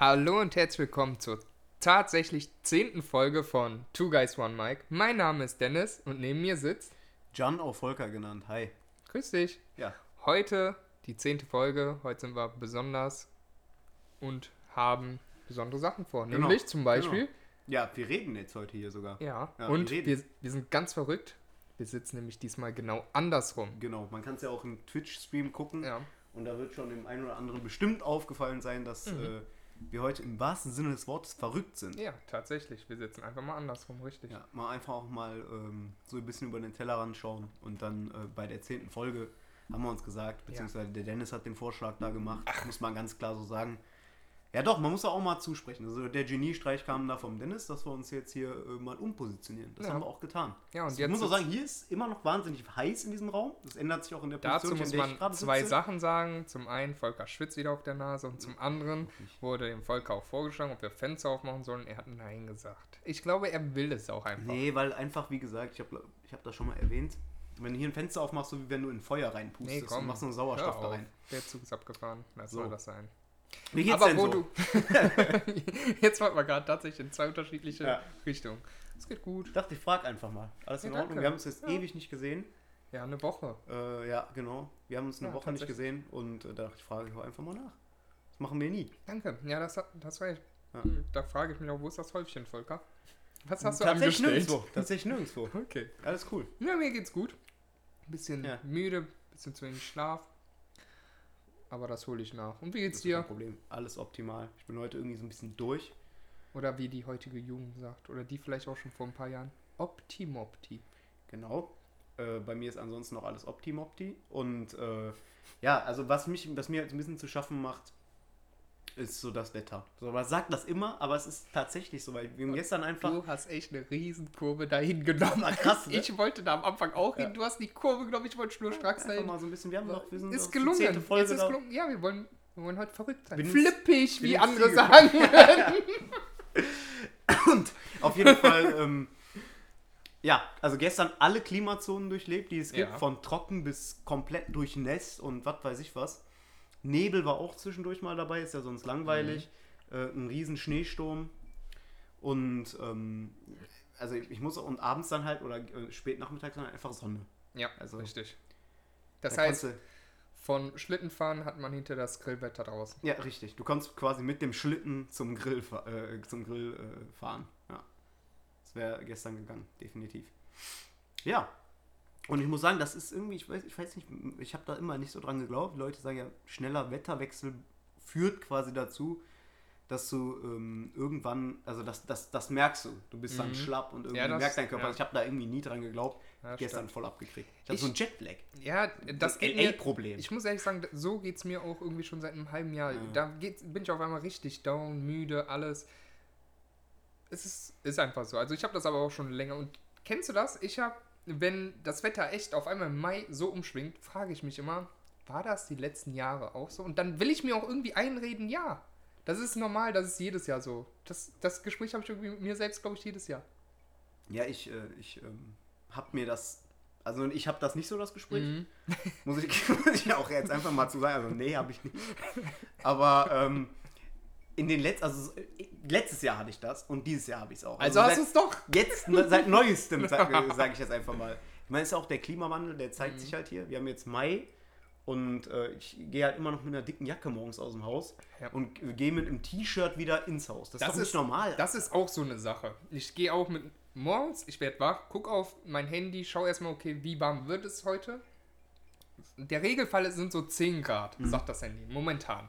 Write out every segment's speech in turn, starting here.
Hallo und herzlich willkommen zur tatsächlich zehnten Folge von Two Guys One Mic. Mein Name ist Dennis und neben mir sitzt. John auch Volker genannt. Hi. Grüß dich. Ja. Heute die zehnte Folge. Heute sind wir besonders und haben besondere Sachen vor. Genau, Nämlich zum Beispiel. Ja, wir reden jetzt heute hier sogar. Ja. Ja, und wir wir, wir sind ganz verrückt. Wir sitzen nämlich diesmal genau andersrum. Genau, man kann es ja auch im Twitch-Stream gucken. Ja. Und da wird schon dem einen oder anderen bestimmt aufgefallen sein, dass Mhm. äh, wir heute im wahrsten Sinne des Wortes verrückt sind. Ja, tatsächlich. Wir sitzen einfach mal andersrum, richtig. Ja, mal einfach auch mal ähm, so ein bisschen über den Tellerrand schauen. Und dann äh, bei der zehnten Folge haben wir uns gesagt, beziehungsweise der Dennis hat den Vorschlag da gemacht, muss man ganz klar so sagen. Ja doch, man muss auch mal zusprechen. Also der Geniestreich kam da vom Dennis, dass wir uns jetzt hier äh, mal umpositionieren. Das Ja. haben wir auch getan. Ja, und Also ich jetzt muss auch sagen, hier ist immer noch wahnsinnig heiß in diesem Raum. Das ändert sich auch in der Dazu Position, muss der ich man zwei sitze. Sachen sagen. Zum einen, Volker schwitzt wieder auf der Nase und zum anderen wurde dem Volker auch vorgeschlagen, ob wir Fenster aufmachen sollen. Er hat Nein gesagt. Ich glaube, er will es auch einfach. Nee, weil einfach, wie gesagt, ich habe ich hab das schon mal erwähnt, wenn du hier ein Fenster aufmachst, so wie wenn du in Feuer reinpustest und machst nur Sauerstoff hör da rein. Der Zug ist abgefahren. Was So. soll das sein? Wie geht's Aber denn wo so? du. Jetzt wollten wir gerade tatsächlich in zwei unterschiedliche Ja. Richtungen. Es geht gut. Ich dachte, ich frag einfach mal. Alles in Ja, Ordnung? danke. Wir haben uns jetzt Ja. ewig nicht gesehen. Ja, eine Woche. Äh, ja, genau. Wir haben uns eine Woche nicht gesehen und äh, da dachte ich, frage ich einfach mal nach. Das machen wir nie. Danke. Ja, das, das war ich. Da frage ich mich auch, wo ist das Häufchen, Volker? Was hast du Tatsächlich angestellt? nirgendwo. Tatsächlich nirgendwo. Okay. Alles cool. Ja, mir geht's gut. Bisschen Ja. müde, bisschen zu wenig Schlaf. Aber das hole ich nach. Und wie Das geht's ist dir? kein Problem. Alles optimal. Ich bin heute irgendwie so ein bisschen durch. Oder wie die heutige Jugend sagt. Oder die vielleicht auch schon vor ein paar Jahren. Optimopti. Genau. Äh, bei mir ist ansonsten noch alles Optimopti. Und äh, ja, also was mich, was mir jetzt ein bisschen zu schaffen macht, ist so das Wetter. So, man sagt das immer, aber es ist tatsächlich so, weil wir haben gestern einfach. Du hast echt eine Riesenkurve dahin genommen. Krass, ne? Ich wollte da am Anfang auch hin. Ja. Du hast die Kurve genommen, ich wollte schnurstracks dahin. mal so ein bisschen, wir haben noch, wir sind Ist gelungen. es ist da. gelungen. Ja, wir wollen, wir wollen heute verrückt sein. Bin Flippig, bin wie andere sagen. Und auf jeden Fall, ähm, ja, also gestern alle Klimazonen durchlebt, die es gibt, Ja. von trocken bis komplett durchnässt und was weiß ich was. Nebel war auch zwischendurch mal dabei, ist ja sonst langweilig. Mhm. Äh, ein riesen Schneesturm. Und ähm, also ich, ich muss und abends dann halt oder äh, spät nachmittags dann einfach Sonne. ja, Also, richtig. Das Da heißt, von Schlittenfahren hat man hinter das Grillwetter draußen. ja, richtig. Du kannst quasi mit dem Schlitten zum Grill, äh, zum Grill äh, fahren. Ja. Das wäre gestern gegangen, definitiv. Ja. Und ich muss sagen, das ist irgendwie, ich weiß, ich weiß nicht, ich habe da immer nicht so dran geglaubt. Die Leute sagen ja, schneller Wetterwechsel führt quasi dazu, dass du ähm, irgendwann, also das, das, das merkst du. Du bist dann Mhm. schlapp und irgendwie Ja, das- merkt dein Körper. ja. Ich habe da irgendwie nie dran geglaubt. Ja, gestern stimmt. voll abgekriegt. Ich hatte Ich- so ein Jetlag. Ja, das mir. LA-Problem. Ich muss ehrlich sagen, so geht es mir auch irgendwie schon seit einem halben Jahr. Ja. Da bin ich auf einmal richtig down, müde, alles. Es ist, ist einfach so. Also ich habe das aber auch schon länger. Und kennst du das? Ich habe, wenn das Wetter echt auf einmal im Mai so umschwingt, frage ich mich immer, war das die letzten Jahre auch so? Und dann will ich mir auch irgendwie einreden, ja. Das ist normal, das ist jedes Jahr so. Das, das Gespräch habe ich irgendwie mit mir selbst, glaube ich, jedes Jahr. Ja, ich, äh, ich ähm, habe mir das, also ich habe das nicht so, das Gespräch. Mhm. Muss, ich, muss ich auch jetzt einfach mal zu sagen. Also nee, habe ich nicht. Aber ähm, in den letzten, also äh, letztes Jahr hatte ich das und dieses Jahr habe ich es auch. Also, hast seit- du es doch. Jetzt, ne, seit neuestem, sage sag ich jetzt einfach mal. Ich meine, es ist ja auch der Klimawandel, der zeigt Mhm. sich halt hier. Wir haben jetzt Mai und äh, ich gehe halt immer noch mit einer dicken Jacke morgens aus dem Haus Ja. und gehe mit einem T-Shirt wieder ins Haus. Das, Das ist doch nicht ist- normal. Das ist auch so eine Sache. Ich gehe auch mit morgens, ich werde wach, guck auf mein Handy, schau erstmal, okay, wie warm wird es heute? Der Regelfall sind so 10 Grad, sagt das Handy, momentan.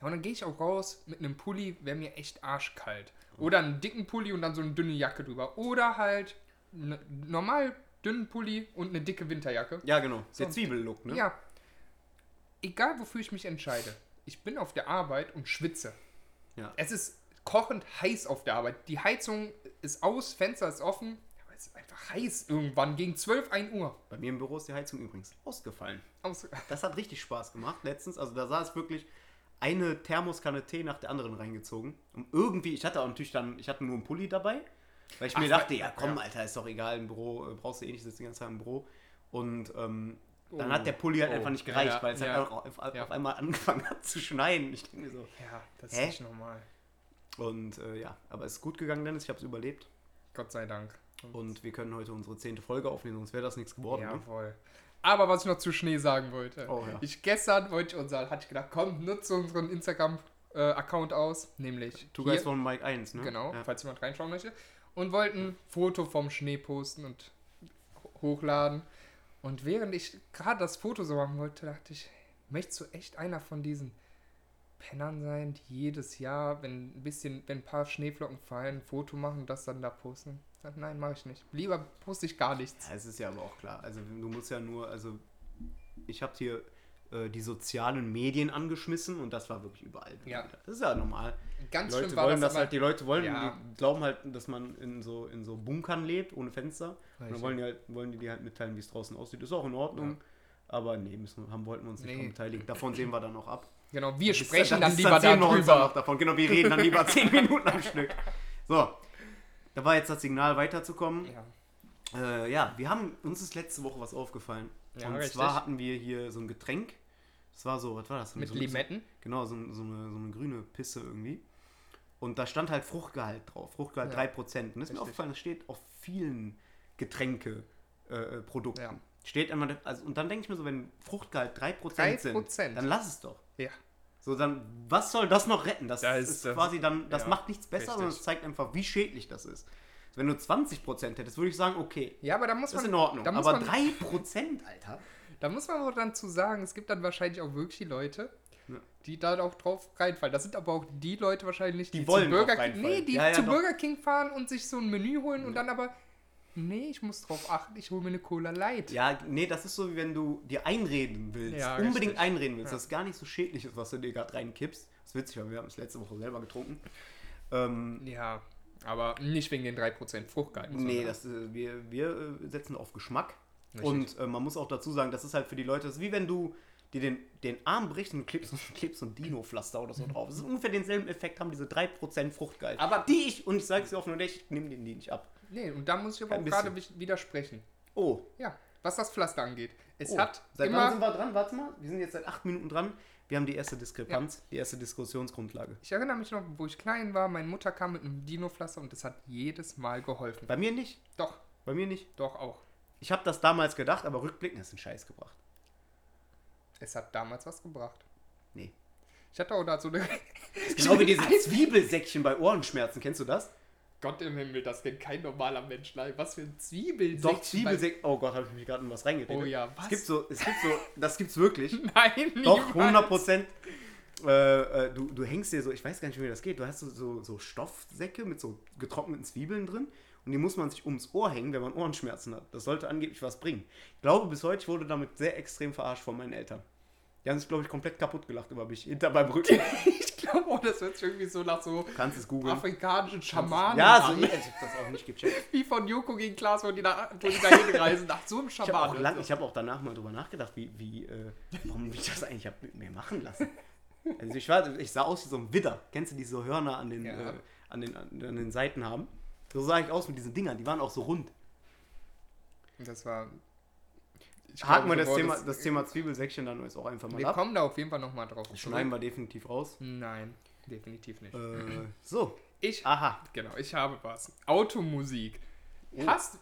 Ja, und dann gehe ich auch raus mit einem Pulli, wäre mir echt arschkalt. Oder einen dicken Pulli und dann so eine dünne Jacke drüber. Oder halt ne, normal dünnen Pulli und eine dicke Winterjacke. ja, genau. So. Der Zwiebellook, ne? Ja. Egal wofür ich mich entscheide. Ich bin auf der Arbeit und schwitze. Ja. Es ist kochend heiß auf der Arbeit. Die Heizung ist aus, Fenster ist offen. Aber es ist einfach heiß irgendwann gegen 12, 1 Uhr. Bei mir im Büro ist die Heizung übrigens ausgefallen. Aus Das hat richtig Spaß gemacht letztens. Also da saß wirklich eine Thermoskanne Tee nach der anderen reingezogen. Und irgendwie, ich hatte auch natürlich dann, ich hatte nur einen Pulli dabei. Weil ich mir Ach, dachte, weil- ja komm, ja. Alter, ist doch egal, im Büro, äh, brauchst du eh nicht, sitzt die ganze Zeit im Büro. Und ähm, dann Oh. hat der Pulli halt Oh. einfach nicht gereicht, ja, weil es halt ja. auch auf, auf Ja. einmal angefangen hat zu schneien. Ich denke mir so. Ja, das Hä? ist nicht normal. Und äh, ja, aber es ist gut gegangen, Dennis. Ich habe es überlebt. Gott sei Dank. Und wir können heute unsere zehnte Folge aufnehmen, sonst wäre das nichts geworden. Ne? Aber was ich noch zu Schnee sagen wollte. Oh, ja. Ich gestern wollte ich unser, hatte ich gedacht, komm, nutze unseren Instagram-Account aus, nämlich Du Guys von Mike 1, ne? genau, Ja. falls jemand reinschauen möchte, und wollten ein Foto vom Schnee posten und ho- hochladen. Und während ich gerade das Foto so machen wollte, dachte ich, möchtest du echt einer von diesen Pennern sein, die jedes Jahr, wenn ein bisschen, wenn ein paar Schneeflocken fallen, ein Foto machen und das dann da posten? Nein, mache ich nicht. Lieber poste ich gar nichts. Ja, es ist ja aber auch klar. Also du musst ja nur, also ich habe hier äh, die sozialen Medien angeschmissen und das war wirklich überall. Ja. Das ist ja normal. Ganz Die Leute schlimm war wollen das, halt, die Leute wollen, Ja. die glauben halt, dass man in so, in so Bunkern lebt, ohne Fenster. Und dann Richtig. wollen die, halt, wollen die dir halt mitteilen, wie es draußen aussieht. Ist auch in Ordnung. Aber nee, müssen, haben, wollten wir uns nicht Nee. beteiligen. Davon sehen wir dann noch ab. Genau, wir sprechen das dann lieber dann darüber. noch davon. Genau, wir reden dann lieber 10 Minuten am Stück. So, da war jetzt das Signal weiterzukommen. Ja. Äh, ja, wir haben, uns ist letzte Woche was aufgefallen. Ja, und richtig. zwar hatten wir hier so ein Getränk. Das war so, was war das? Mit so, Limetten. Genau, so, so, eine, so eine grüne Pisse irgendwie. Und da stand halt Fruchtgehalt drauf. Fruchtgehalt Ja. 3%. Und das ist mir aufgefallen, das steht auf vielen Getränke-Produkten. Äh, Produkten. Ja. Steht einmal, also, und dann denke ich mir so, wenn Fruchtgehalt 3%, 3%. sind, dann lass es doch. Ja. So, dann, was soll das noch retten? Das, Da ist, ist das- quasi dann, das ja, macht nichts besser, richtig. sondern es zeigt einfach, wie schädlich das ist. Wenn du 20% hättest, würde ich sagen, okay, Ja, aber da muss das ist man, in Ordnung. Da muss, Aber man, 3%, Alter. da muss man auch dann zu sagen, es gibt dann wahrscheinlich auch wirklich die Leute, Ja. die da auch drauf reinfallen. Das sind aber auch die Leute wahrscheinlich, Die die, wollen zu Burger King, nee, die Ja, ja, zu doch. Burger King fahren und sich so ein Menü holen und dann aber, nee, ich muss drauf achten, ich hole mir eine Cola Light. Ja, nee, das ist so, wie wenn du dir einreden willst. Ja, unbedingt richtig. einreden willst, Ja. dass es gar nicht so schädlich ist, was du dir gerade reinkippst. Das ist witzig, weil wir haben es letzte Woche selber getrunken. Ähm, Ja, aber nicht wegen den 3% Fruchtgehalt. nee, das, äh, wir, wir äh, setzen auf Geschmack. Richtig. Und äh, man muss auch dazu sagen, das ist halt für die Leute, das ist wie wenn du dir den, den Arm brichst und du klebst, klebst so ein Dino-Pflaster oder so drauf. Das ist ungefähr denselben Effekt, haben diese 3% Fruchtgehalt. Aber die ich, und ich sage es dir offen und echt, ich nehme denen die nicht ab. Nee, und da muss ich aber Ein auch gerade wi- widersprechen. Oh, Ja, was das Pflaster angeht. Es oh. hat Seit wann sind wir dran? Warte mal, wir sind jetzt seit 8 Minuten dran. Wir haben die erste Diskrepanz, die erste Diskussionsgrundlage. Ich erinnere mich noch, wo ich klein war, meine Mutter kam mit einem Dino-Pflaster und das hat jedes Mal geholfen. Bei mir nicht. Doch, Bei mir nicht. doch auch. Ich habe das damals gedacht, aber rückblickend ist ein Scheiß gebracht. Es hat damals was gebracht. Nee. Ich hatte auch da so eine. Genau wie diese Zwiebelsäckchen bei Ohrenschmerzen. Kennst du das? Gott im Himmel, das kennt kein normaler Mensch. Nein, was für ein Zwiebelsäckchen. Doch, Zwiebelsäckchen. Oh Gott, habe ich mich gerade in was reingeredet. Oh ja, was? Es gibt so, es gibt so, das gibt's wirklich. Nein, Doch, niemals. 100 Prozent. Äh, äh, du, du hängst dir so, ich weiß gar nicht, wie das geht. Du hast so, so, so Stoffsäcke mit so getrockneten Zwiebeln drin und die muss man sich ums Ohr hängen, wenn man Ohrenschmerzen hat. Das sollte angeblich was bringen. Ich glaube, bis heute wurde damit sehr extrem verarscht von meinen Eltern. Die haben sich, glaube ich, komplett kaputt gelacht über mich, hinter meinem Rücken. ich auch, das hört sich irgendwie so nach so afrikanischen Schamanen Ja, so, an. ich habe das auch nicht gecheckt. Wie von Joko gegen Klaas, wo die da, wo die da hinreisen, nach so einem Ich habe Schamanen. auch, ich hab auch danach mal drüber nachgedacht, wie, wie, äh, warum ich das eigentlich hab mit mir machen lassen. Also ich, war, ich sah aus wie so ein Widder. Kennst du diese so Hörner an den, Ja. äh, an, den, an den Seiten haben? So sah ich aus mit diesen Dingern. Die waren auch so rund. Das war. Ich Haken wir das Thema, das Thema Zwiebelsäckchen dann jetzt auch einfach mal Wir ab. kommen da auf jeden Fall nochmal drauf. Das schneiden wir definitiv raus. Nein, definitiv nicht. Äh, so, Ich, aha. genau, ich habe was. Automusik. Hast,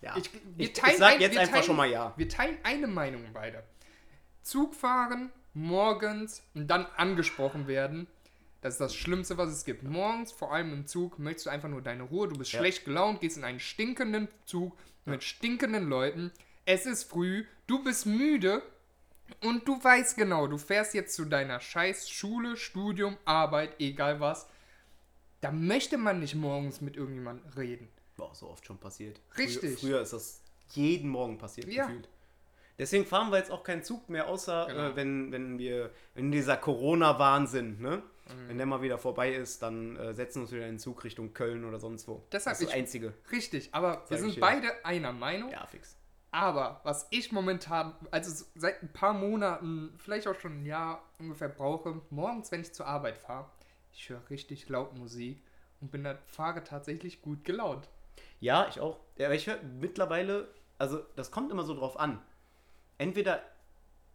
Ja. Ich- Ich, wir ich, teilen sag ein- jetzt wir einfach teilen- schon mal ja. wir teilen eine Meinung beide. Zugfahren, morgens und dann angesprochen werden. Das ist das Schlimmste, was es gibt. Morgens, vor allem im Zug, möchtest du einfach nur deine Ruhe. Du bist Ja. schlecht gelaunt, gehst in einen stinkenden Zug mit stinkenden Leuten. Es ist früh, du bist müde und du weißt genau, du fährst jetzt zu deiner scheiß Schule, Studium, Arbeit, egal was. Da möchte man nicht morgens mit irgendjemandem reden. War auch so oft schon passiert. Richtig. Früher, früher ist das jeden Morgen passiert, Ja. gefühlt. Deswegen fahren wir jetzt auch keinen Zug mehr, außer Genau. äh, wenn, wenn wir, wenn dieser Corona-Wahnsinn, ne? Mhm. Wenn der mal wieder vorbei ist, dann äh, setzen wir uns wieder in den Zug Richtung Köln oder sonst wo. Deshalb das ist das Einzige. Richtig, aber wir sind beide einer Meinung. Ja, fix. Aber was ich momentan, also seit ein paar Monaten, vielleicht auch schon ein Jahr ungefähr brauche, morgens, wenn ich zur Arbeit fahre, ich höre richtig laut Musik und bin dann fahre tatsächlich gut gelaunt. Ja, ich auch. Ja, aber ich höre mittlerweile, also das kommt immer so drauf an. entweder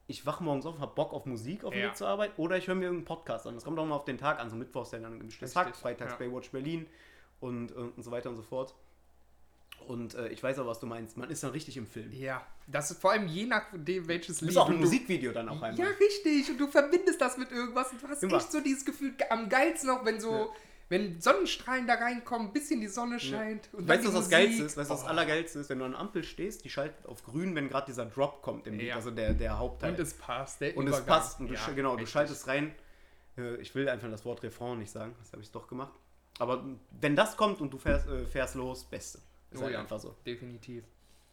ich wache morgens auf, habe Bock auf Musik auf dem Ja. Weg zur Arbeit, oder ich höre mir irgendeinen Podcast an. Das kommt auch mal auf den Tag an. So Mittwochs dann ein gemischtes Richtig, Hack, freitags ja. Baywatch Berlin und, und so weiter und so fort. Und äh, ich weiß auch, was du meinst. Man ist dann richtig im Film. Ja, das ist vor allem je nachdem, welches Du Lied. bist auch und ein du- Musikvideo dann auch einmal. Ja, richtig. Und du verbindest das mit irgendwas und du hast Immer. echt so dieses Gefühl, am geilsten noch, wenn so, Ja. wenn Sonnenstrahlen da reinkommen, ein bisschen die Sonne scheint. Und Weißt du, was das Geilste ist? Weißt du, was das Oh. Allergeilste ist? Wenn du an der Ampel stehst, die schaltet auf grün, wenn gerade dieser Drop kommt im Lied, Ja. also der, der Hauptteil. Und es passt, der Und es Übergang. passt. Und du, Ja, genau, du richtig. schaltest rein. Äh, Ich will einfach das Wort Refrain nicht sagen, das habe ich doch gemacht. Aber wenn das kommt und du fährst, äh, fährst los, Beste. Ist Oh halt ja. einfach so. Definitiv.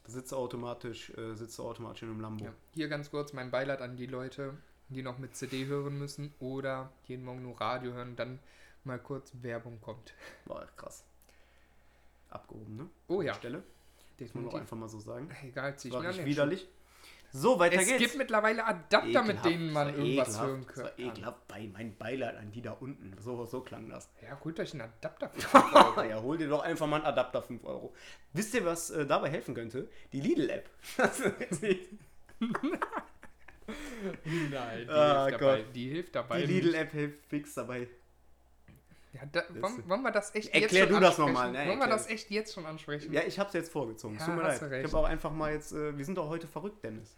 Da sitzt du automatisch, äh, sitzt du automatisch in einem Lambo. Ja. Hier ganz kurz mein Beileid an die Leute, die noch mit CD hören müssen oder jeden Morgen nur Radio hören und dann mal kurz Werbung kommt. Boah, krass. Abgehoben, ne? Oh ja, Stelle. Muss man auch definitiv. einfach mal so sagen. Egal, zieh ich mir war an nicht widerlich. So, weiter Es geht's. gibt mittlerweile Adapter, mit Ekelhaft, denen man das irgendwas hören Das kann. war ekelhaft. Bei mein Beileid an die da unten. So, so klang das. Ja, holt euch einen Adapter. für 5 Euro. ja, hol dir doch einfach mal einen Adapter 5 Euro. Wisst ihr, was äh, dabei helfen könnte? Die Lidl-App. Nein, die, Ah, hilft dabei, die hilft dabei. Die. Lidl-App hilft fix dabei. Ja, da, wollen, wollen wir das echt Erklär jetzt schon du das ansprechen? noch mal, ne? Wollen wir das echt jetzt schon ansprechen? Ja, ich hab's jetzt vorgezogen. Ja, Tut mir leid. Ich habe auch einfach mal jetzt. Äh, wir sind doch heute verrückt, Dennis.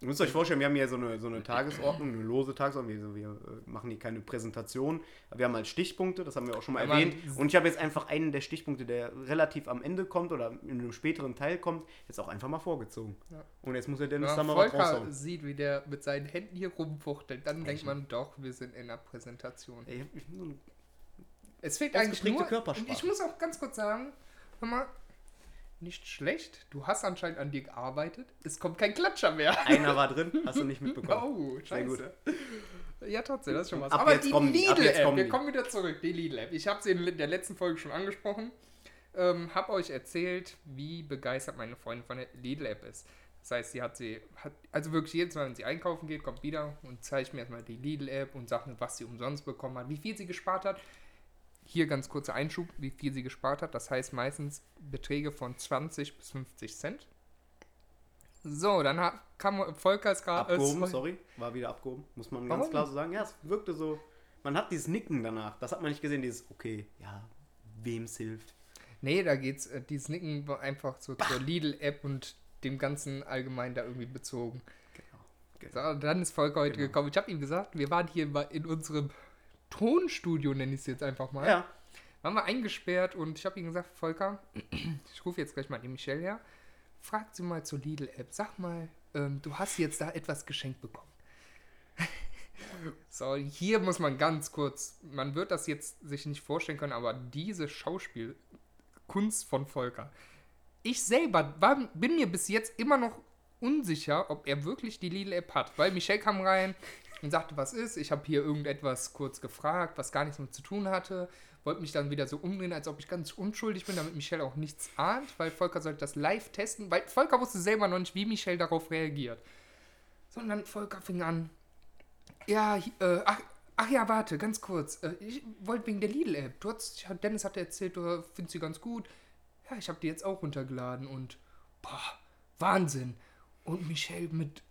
Ihr müsst euch vorstellen, wir haben hier so eine, so eine Tagesordnung, eine lose Tagesordnung. Wir, wir äh, machen hier keine Präsentation. Aber wir haben halt Stichpunkte, das haben wir auch schon mal Ja, man- erwähnt. Und ich habe jetzt einfach einen der Stichpunkte, der relativ am Ende kommt oder in einem späteren Teil kommt, jetzt auch einfach mal vorgezogen. Ja. Und jetzt muss der Dennis Wenn da man mal was Volker raushauen. sieht, wie der mit seinen Händen hier rumfuchtelt, dann denkt Echt? man doch, wir sind in einer Präsentation. Ey, ich hab nur eine- Es fehlt eigentlich nur... Körpersprache. Ich muss auch ganz kurz sagen, hör mal, nicht schlecht. Du hast anscheinend an dir gearbeitet. Es kommt kein Klatscher mehr. Einer war drin, hast du nicht mitbekommen. Oh, scheiße. Ja, trotzdem, das ist schon was. Ab Aber jetzt die Lidl-App, wir kommen wieder zurück, die Lidl-App. Ich habe sie in der letzten Folge schon angesprochen. Ähm, habe euch erzählt, wie begeistert meine Freundin von der Lidl-App ist. Das heißt, sie hat sie, hat, also wirklich jedes Mal, wenn sie einkaufen geht, kommt wieder und zeigt mir erstmal die Lidl-App und sagt mir, was sie umsonst bekommen hat, wie viel sie gespart hat. Hier ganz kurzer Einschub, wie viel sie gespart hat. Das heißt meistens Beträge von 20 bis 50 Cent. So, dann hat, kam Volkers gerade. Abgehoben, sorry, war wieder abgehoben, muss man ganz Warum? klar so sagen. Ja, es wirkte so. Man hat dieses Nicken danach, das hat man nicht gesehen, dieses, okay, ja, wem's hilft. Nee, da geht's, äh, dieses Nicken war einfach so zur Lidl-App und dem Ganzen allgemein da irgendwie bezogen. Genau. So, dann ist Volker heute Genau. gekommen. Ich habe ihm gesagt, wir waren hier in unserem Tonstudio, nenne ich es jetzt einfach mal. Ja, Waren wir eingesperrt und ich habe ihm gesagt, Volker, ich rufe jetzt gleich mal die Michelle her. Frag sie mal zur Lidl-App. Sag mal, ähm, du hast jetzt da etwas geschenkt bekommen. so, hier muss man ganz kurz, man wird das jetzt sich nicht vorstellen können, aber diese Schauspielkunst von Volker. Ich selber war, bin mir bis jetzt immer noch unsicher, ob er wirklich die Lidl-App hat, weil Michelle kam rein und sagte, was ist. Ich habe hier irgendetwas kurz gefragt, was gar nichts mit zu tun hatte. Wollte mich dann wieder so umdrehen, als ob ich ganz unschuldig bin, damit Michelle auch nichts ahnt, weil Volker sollte das live testen, weil Volker wusste selber noch nicht, wie Michelle darauf reagiert. Sondern Volker fing an, ja, äh, ach, ach ja, warte, ganz kurz. Äh, ich wollte wegen der Lidl-App. Du hast, Dennis hatte erzählt, du findest sie ganz gut. Ja, ich habe die jetzt auch runtergeladen und boah, Wahnsinn. Und Michelle mit.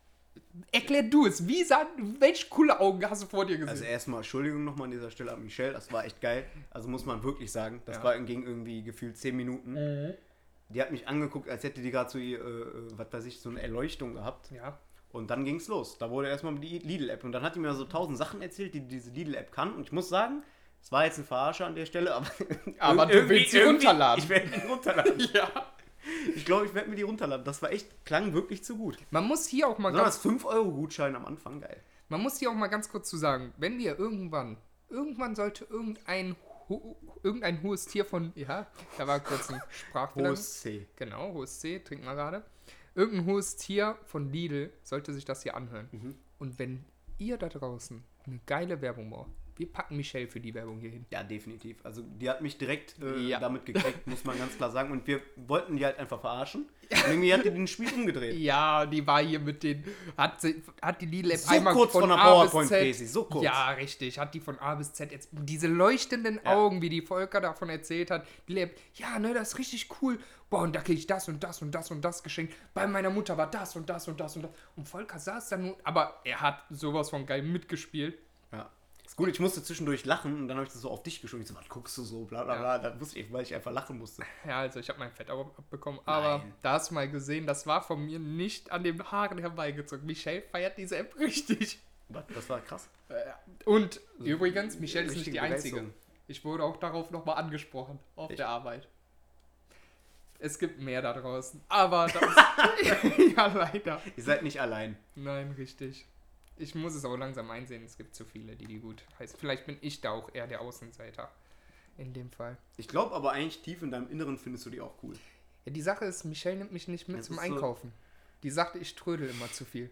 Erklär du es. Wie sah. Welche coole Augen hast du vor dir gesehen? also erstmal Entschuldigung nochmal an dieser Stelle an Michelle, das war echt geil. Also muss man wirklich sagen, das Ja. war ging irgendwie gefühlt 10 Minuten. Mhm. Die hat mich angeguckt, als hätte die gerade so, äh, was weiß ich, so eine Erleuchtung gehabt. ja. Und dann ging's los. Da wurde erstmal die Lidl-App. Und dann hat die mir so tausend Sachen erzählt, die diese Lidl-App kann. Und ich muss sagen, es war jetzt ein Verarscher an der Stelle, aber. Aber du willst sie runterladen. Ich werde die runterladen. Ja. Ich glaube, ich werde mir die runterladen. Das war echt, klang wirklich zu gut. Man muss hier auch mal ganz. 5-Euro-Gutschein am Anfang, geil. Man muss hier auch mal ganz kurz zu sagen, wenn wir irgendwann. Irgendwann sollte irgendein. Irgendein hohes Tier von. Ja, da war kurz ein Sprachfehler. Hohes C. Genau, hohes C, trinken wir gerade. Irgendein hohes Tier von Lidl sollte sich das hier anhören. Mhm. Und wenn ihr da draußen eine geile Werbung braucht, Wir packen Michelle für die Werbung hier hin. Ja, definitiv. Also die hat mich direkt äh, Ja. damit gekriegt, muss man ganz klar sagen. Und wir wollten die halt einfach verarschen. Und irgendwie hat die den Spiel umgedreht. Ja, die war hier mit den. Hat, sie, hat die Lidl App So einmal kurz von A bis PowerPoint-Präsi, Z. so kurz. Ja, richtig. Hat die von A bis Z jetzt diese leuchtenden Ja. Augen, wie die Volker davon erzählt hat. Die App, ja, ne, das ist richtig cool. Boah, und da kriege ich das und das und das und das geschenkt. Bei meiner Mutter war das und das und das und das. Und Volker saß da nur. Aber er hat sowas von geil mitgespielt. Ist gut, ich musste zwischendurch lachen und dann habe ich das so auf dich geschoben. Ich so, was guckst du so, bla bla bla. Dann wusste ich, weil ich einfach lachen musste. Ja, also ich habe mein Fett abbekommen. Aber Nein. da hast du mal gesehen, das war von mir nicht an den Haaren herbeigezogen. Michelle feiert diese App richtig. Was? Das war krass. Und übrigens, Michelle ist nicht die einzige. Ich wurde auch darauf nochmal angesprochen, auf Echt? der Arbeit. Es gibt mehr da draußen. Aber das ja, leider. Ihr seid nicht allein. Nein, richtig. Ich muss es auch langsam einsehen. Es gibt zu viele, die die gut heißen. Vielleicht bin ich da auch eher der Außenseiter. In dem Fall. Ich glaube aber eigentlich tief in deinem Inneren findest du die auch cool. Ja, die Sache ist, Michelle nimmt mich nicht mit Es zum ist so- Einkaufen. Die sagte, ich trödel immer zu viel.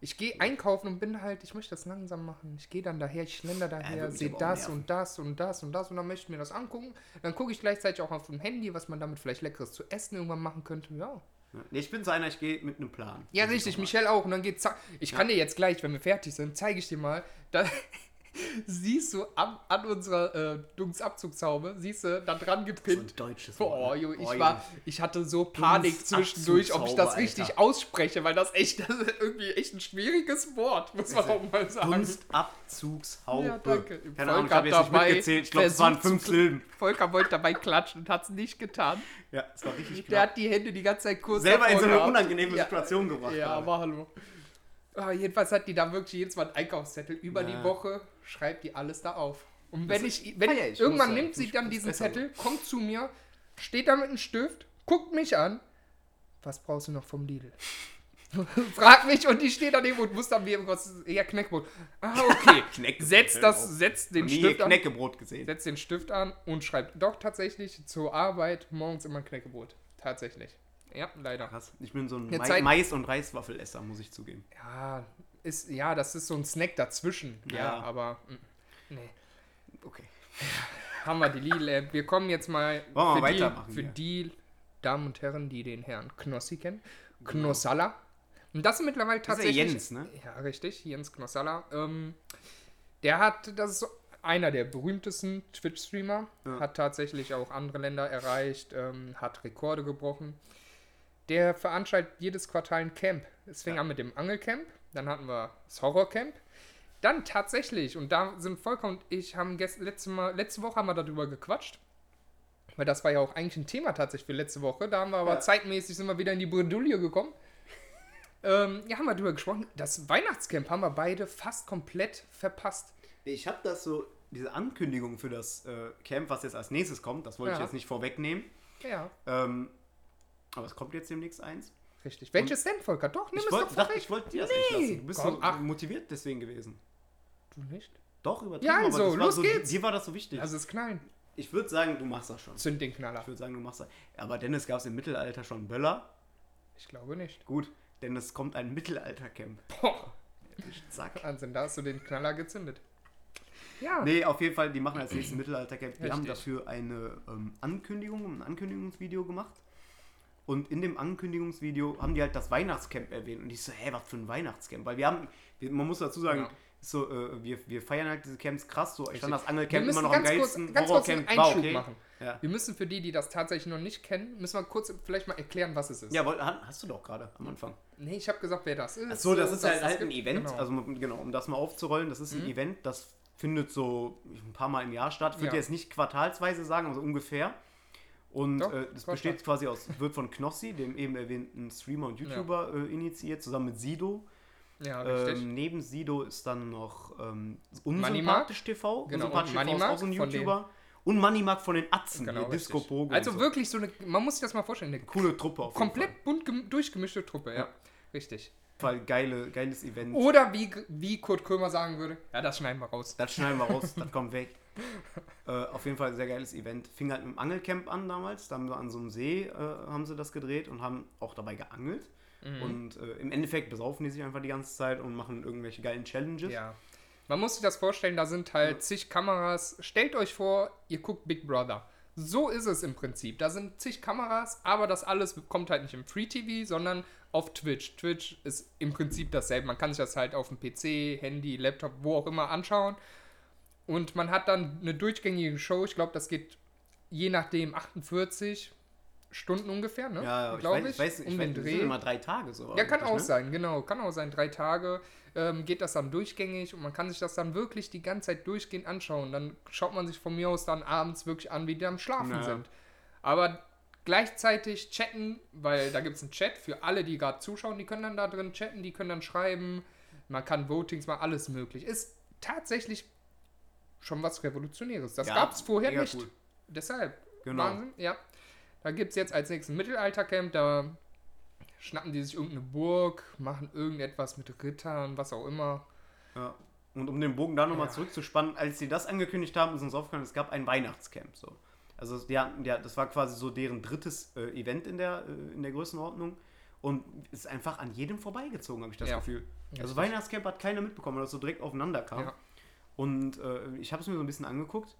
Ich gehe einkaufen und bin halt, ich möchte das langsam machen. Ich gehe dann daher, ich schlender daher, mich sehe das und das und das und das und dann möchte ich mir das angucken. Dann gucke ich gleichzeitig auch auf dem Handy, was man damit vielleicht Leckeres zu essen irgendwann machen könnte. Ja. Nee, ich bin so einer, ich gehe mit einem Plan. Ja, richtig. Michelle auch. Und dann geht's zack. Ich kann dir jetzt gleich, wenn wir fertig sind, zeige ich dir mal. Da siehst du an, an unserer äh, Dunksabzugshaube, siehst du, da dran So gepinnt. ein deutsches Wort? Junge, ich Oh, war, ich hatte so Panik zwischendurch, ob ich das richtig Alter. ausspreche, weil das echt, das ist irgendwie echt ein schwieriges Wort, muss man auch mal sagen. Dunstabzugshaube. Ja, danke. Keine Ahnung, ich Volker habe jetzt nicht mitgezählt. Ich glaube, es waren fünf Silben. Volker wollte dabei klatschen und hat es nicht getan. Ja, es war richtig Der knapp. hat die Hände die ganze Zeit kurz Selber in so eine unangenehme Ja. Situation gebracht. Ja, aber hallo. Ah, jedenfalls hat die da wirklich jedes Mal einen Einkaufszettel über Ja. die Woche, schreibt die alles da auf. Und wenn Das ich, wenn feier ich, irgendwann nimmt sie Ich dann diesen Zettel, kommt zu mir, steht da mit einem Stift, guckt mich an. Was brauchst du noch vom Lidl? Frag mich und ich stehe daneben und muss dann wie irgendwas, ja, Kneckbrot. Ah, okay. Setzt das, setzt den Stift an, Knäckebrot gesehen. setzt den Stift an und schreibt doch tatsächlich zur Arbeit morgens immer Knäckebrot. Tatsächlich. Ja, leider. Krass. Ich bin so ein Eine Mais, und Reiswaffelesser, muss ich zugeben. Ja, ist, ja, das ist so ein Snack dazwischen. Ja, Ja. aber mm, nee. Okay. Haben wir die Lidl-App. Wir kommen jetzt mal Wollen wir für, die, weitermachen für hier? die Damen und Herren, die den Herrn Knossi kennen. Knossalla. Und das ist mittlerweile Genau. Das ist ja tatsächlich. Jens, ne? Ja, richtig, Jens Knossalla. Ähm, der hat, das ist so einer der berühmtesten Twitch-Streamer, Ja. hat tatsächlich auch andere Länder erreicht, ähm, hat Rekorde gebrochen. Der veranstaltet jedes Quartal ein Camp. Es fing Ja. an mit dem Angelcamp, dann hatten wir das Horrorcamp. Dann tatsächlich, und da sind Volker und ich haben gest letzte, Mal, letzte Woche haben wir darüber gequatscht. Weil das war ja auch eigentlich ein Thema tatsächlich für letzte Woche. Da haben wir aber Ja. zeitmäßig sind wir wieder in die Bredouille gekommen. Ähm, ja, haben wir darüber gesprochen. Das Weihnachtscamp haben wir beide fast komplett verpasst. Ich habe das so, diese Ankündigung für das äh, Camp, was jetzt als nächstes kommt, das wollte ich Ja. jetzt nicht vorwegnehmen. Ja, Ähm, aber es kommt jetzt demnächst eins. richtig. Welches denn, Volker? Doch, nimm Ich es wollte doch dachte, ich wollte dir das Nee, nicht lassen. Du bist komm, so ach. motiviert deswegen gewesen. Du nicht? Doch, übertrieben. Ja, aber also, war los so, geht's. Dir war das so wichtig. Also es knallen. ich würde sagen, du machst das schon. Zünd den Knaller. Ich würde sagen, du machst das. Aber Dennis gab es im Mittelalter schon Böller. Ich glaube nicht. Gut, denn es kommt ein Mittelalter-Camp. Boah, Zack. Wahnsinn, da hast du den Knaller gezündet. Ja. Nee, auf jeden Fall, die machen als nächstes Mittelalter-Camp. Die haben dafür eine ähm, Ankündigung, ein Ankündigungsvideo gemacht. Und in dem Ankündigungsvideo haben die halt das Weihnachtscamp erwähnt. Und ich so, hä, was für ein Weihnachtscamp? Weil wir haben, man muss dazu sagen, Ja. so, äh, wir, wir feiern halt diese Camps krass. So, ich fand das Angelcamp immer noch am ganz kurz, geilsten. ganz kurz einen Einschub okay. machen. Ja. Wir müssen für die, die das tatsächlich noch nicht kennen, müssen wir kurz vielleicht mal erklären, was es ist. Ja, ha- hast du doch gerade am Anfang. Nee, ich habe gesagt, wer das ist. Ach so, das ist halt, es halt ein. Event. Genau. Also genau, um das mal aufzurollen, das ist ein Mhm. Event, das findet so ein paar Mal im Jahr statt. Ich würde Ja. jetzt nicht quartalsweise sagen, aber so ungefähr. Und Doch, äh, das besteht quasi aus, wird von Knossi, dem eben erwähnten Streamer und YouTuber, äh, initiiert, zusammen mit Sido. ja. Ähm, neben Sido ist dann noch ähm. Unsympathisch TV. Genau, Unsympathisch und TV ist auch so ein von den- YouTuber. Und Moneymark von den Atzen, genau, Disco. Pogo. Also so. wirklich so eine, man muss sich das mal vorstellen, eine coole Truppe auf jeden komplett bunt gem- durchgemischte Truppe, ja. Ja. Richtig. Fall. Geile, geiles Event. Oder wie, wie Kurt Krömer sagen würde, ja, das schneiden wir raus. Das schneiden wir raus, das kommt weg. Äh, auf jeden Fall ein sehr geiles Event. Fing halt mit dem Angelcamp an damals. Da haben wir an so einem See äh, haben sie das gedreht und haben auch dabei geangelt. Mhm. Und äh, im Endeffekt besaufen die sich einfach die ganze Zeit und machen irgendwelche geilen Challenges. Ja. Man muss sich das vorstellen, da sind halt zig Kameras. Stellt euch vor, ihr guckt Big Brother. So ist es im Prinzip. Da sind zig Kameras, aber das alles kommt halt nicht im Free TV, sondern auf Twitch. Twitch ist im Prinzip dasselbe. Man kann sich das halt auf dem PC, Handy, Laptop, wo auch immer anschauen. Und man hat dann eine durchgängige Show. Ich glaube, das geht je nachdem 48 Stunden ungefähr, ne? Ja, ja, ich Glaub weiß, ich weiß, ich um weiß, den das Dreh. immer drei Tage so. Ja, kann auch ne? sein, genau. Kann auch sein. Drei Tage ähm, geht das dann durchgängig und man kann sich das dann wirklich die ganze Zeit durchgehend anschauen. Dann schaut man sich von mir aus dann abends wirklich an, wie die am Schlafen Ja. sind. Aber gleichzeitig chatten, weil da gibt es einen Chat für alle, die gerade zuschauen, die können dann da drin chatten, die können dann schreiben, man kann Votings machen, alles möglich. Ist tatsächlich schon was Revolutionäres. Das Ja, gab es vorher nicht. cool. Deshalb. Genau. Wahnsinn, ja. Da gibt es jetzt als nächstes ein Mittelaltercamp, da schnappen die sich irgendeine Burg, machen irgendetwas mit Rittern, was auch immer. Ja. Und um den Bogen da nochmal Ja. zurückzuspannen, als sie das angekündigt haben, ist uns aufgefallen, es gab ein Weihnachtscamp. So. Also die hatten, ja, das war quasi so deren drittes äh, Event in der, äh, in der Größenordnung. Und ist einfach an jedem vorbeigezogen, habe ich das Ja. Gefühl. Also. Weihnachtscamp hat keiner mitbekommen, weil das so direkt aufeinander kam. Ja. Und äh, ich habe es mir so ein bisschen angeguckt.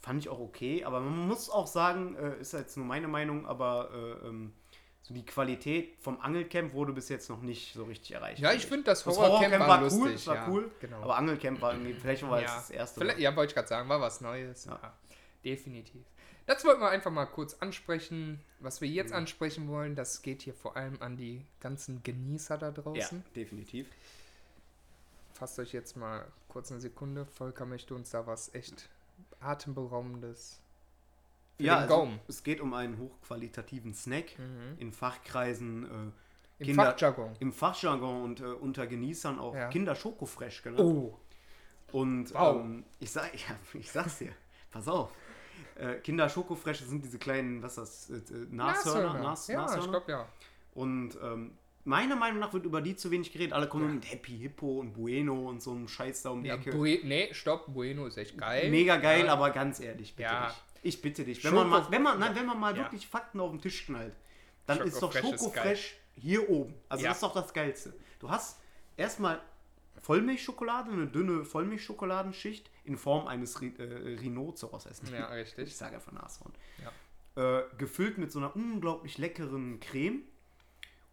Fand ich auch okay, aber man muss auch sagen, äh, ist jetzt nur meine Meinung, aber äh, ähm, so die Qualität vom Angelcamp wurde bis jetzt noch nicht so richtig erreicht. Ja, ich finde das Horrorcamp Horrorcamp war, war cool, lustig. war ja, cool, Genau. Aber Angelcamp war irgendwie, vielleicht war es ja, das erste. Vielleicht, ja, wollte ich gerade sagen, war was Neues. Ja. Ja. definitiv. Das wollten wir einfach mal kurz ansprechen. Was wir Mhm. jetzt ansprechen wollen, das geht hier vor allem an die ganzen Genießer da Ja, draußen. definitiv. Fasst euch jetzt mal kurz eine Sekunde. Volker möchte uns da was echt atemberaubendes für Ja, also, es geht um einen hochqualitativen Snack. Mhm. In Fachkreisen, äh, Im Kinder- Fachjargon. im Fachjargon und äh, unter Genießern auch Ja. Kinder Schokofresh genannt. Oh, Und Wow. ähm, ich, sag, ja, ich sag's dir, pass auf. Äh, Kinder Schokofresh sind diese kleinen, was ist das, äh, äh, Nashörner? Nas, ja, ich Nashörner? glaube ja. Und ähm, meiner Meinung nach wird über die zu wenig geredet. Alle kommen mit Happy Hippo und Bueno und so einem Scheiß da um die ja Ecke. Bue nee, stopp, Bueno ist echt geil. Mega geil, ja. aber ganz ehrlich, bitte Ja. dich. Ich bitte dich. Wenn man mal, Schoko- wenn man, nein, wenn man mal Ja. wirklich Fakten auf den Tisch knallt, dann ist doch Schokofresh hier oben. Also Ja. das ist doch das Geilste. Du hast erstmal Vollmilchschokolade, eine dünne Vollmilchschokoladenschicht in Form eines Ri äh, Rhinoceros essen. Ja, Ich richtig. sage einfach Nashorn. Ja. Äh, gefüllt mit so einer unglaublich leckeren Creme.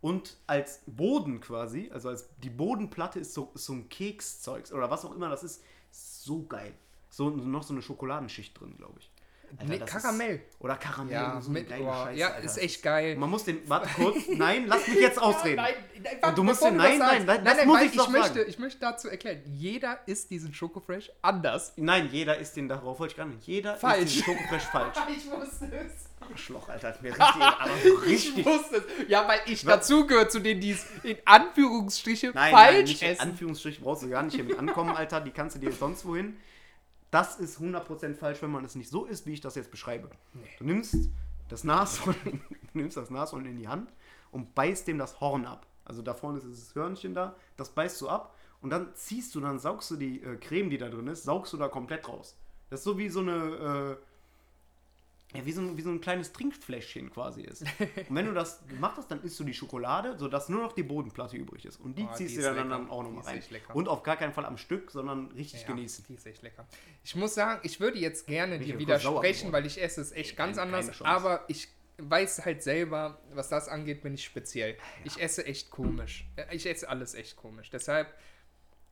Und als Boden quasi, also als die Bodenplatte ist so, ist so ein Kekszeugs oder was auch immer das ist, so geil. So noch so eine Schokoladenschicht drin, glaube ich. Alter, Nee, Karamell. Ist, oder Karamell. Ja, so eine mit, geile oh, Scheiße, ja Alter. ist echt geil. Man muss den. Warte kurz. Nein, lass mich jetzt ausreden. Ja, nein, nein, Und du musst den- das nein, sagst- nein, das muss weil ich doch möchte, sagen. ich möchte dazu erklären, jeder isst diesen Schokofresh anders. Nein, jeder ist den darauf wollte ich gar nicht. Jeder Falsch. ist den Schokofresh falsch. Ich wusste es. Arschloch, Alter, hat mir richtig, aber so Ich richtig. wusste es. Ja, weil ich dazugehöre zu denen, die es in Anführungsstriche Nein, nein, falsch nicht in essen. Anführungsstrichen brauchst du gar nicht hier mit ankommen, Alter. Die kannst du dir sonst wohin. Das ist 100% falsch, wenn man es nicht so isst, wie ich das jetzt beschreibe. Du nimmst das Nashorn, du nimmst das Nashorn in die Hand und beißt dem das Horn ab. Also da vorne ist dieses Hörnchen da, das beißt du ab und dann ziehst du, dann saugst du die äh, Creme, die da drin ist, saugst du da komplett raus. Das ist so wie so eine, äh, ja, wie so, ein, wie so ein kleines Trinkfläschchen quasi ist. Und wenn du das gemacht hast, dann isst du die Schokolade, sodass nur noch die Bodenplatte übrig ist. Und die Oh, ziehst du dann, lecker. dann auch nochmal rein. Und auf gar keinen Fall am Stück, sondern richtig Ja, genießen. Die ist echt lecker. Ich muss sagen, ich würde jetzt gerne ich dir ja widersprechen, weil ich esse es echt ganz keine- anders. Chance. Aber ich weiß halt selber, was das angeht, bin ich speziell. Ich esse echt komisch. Äh, Ich esse alles echt komisch. Deshalb,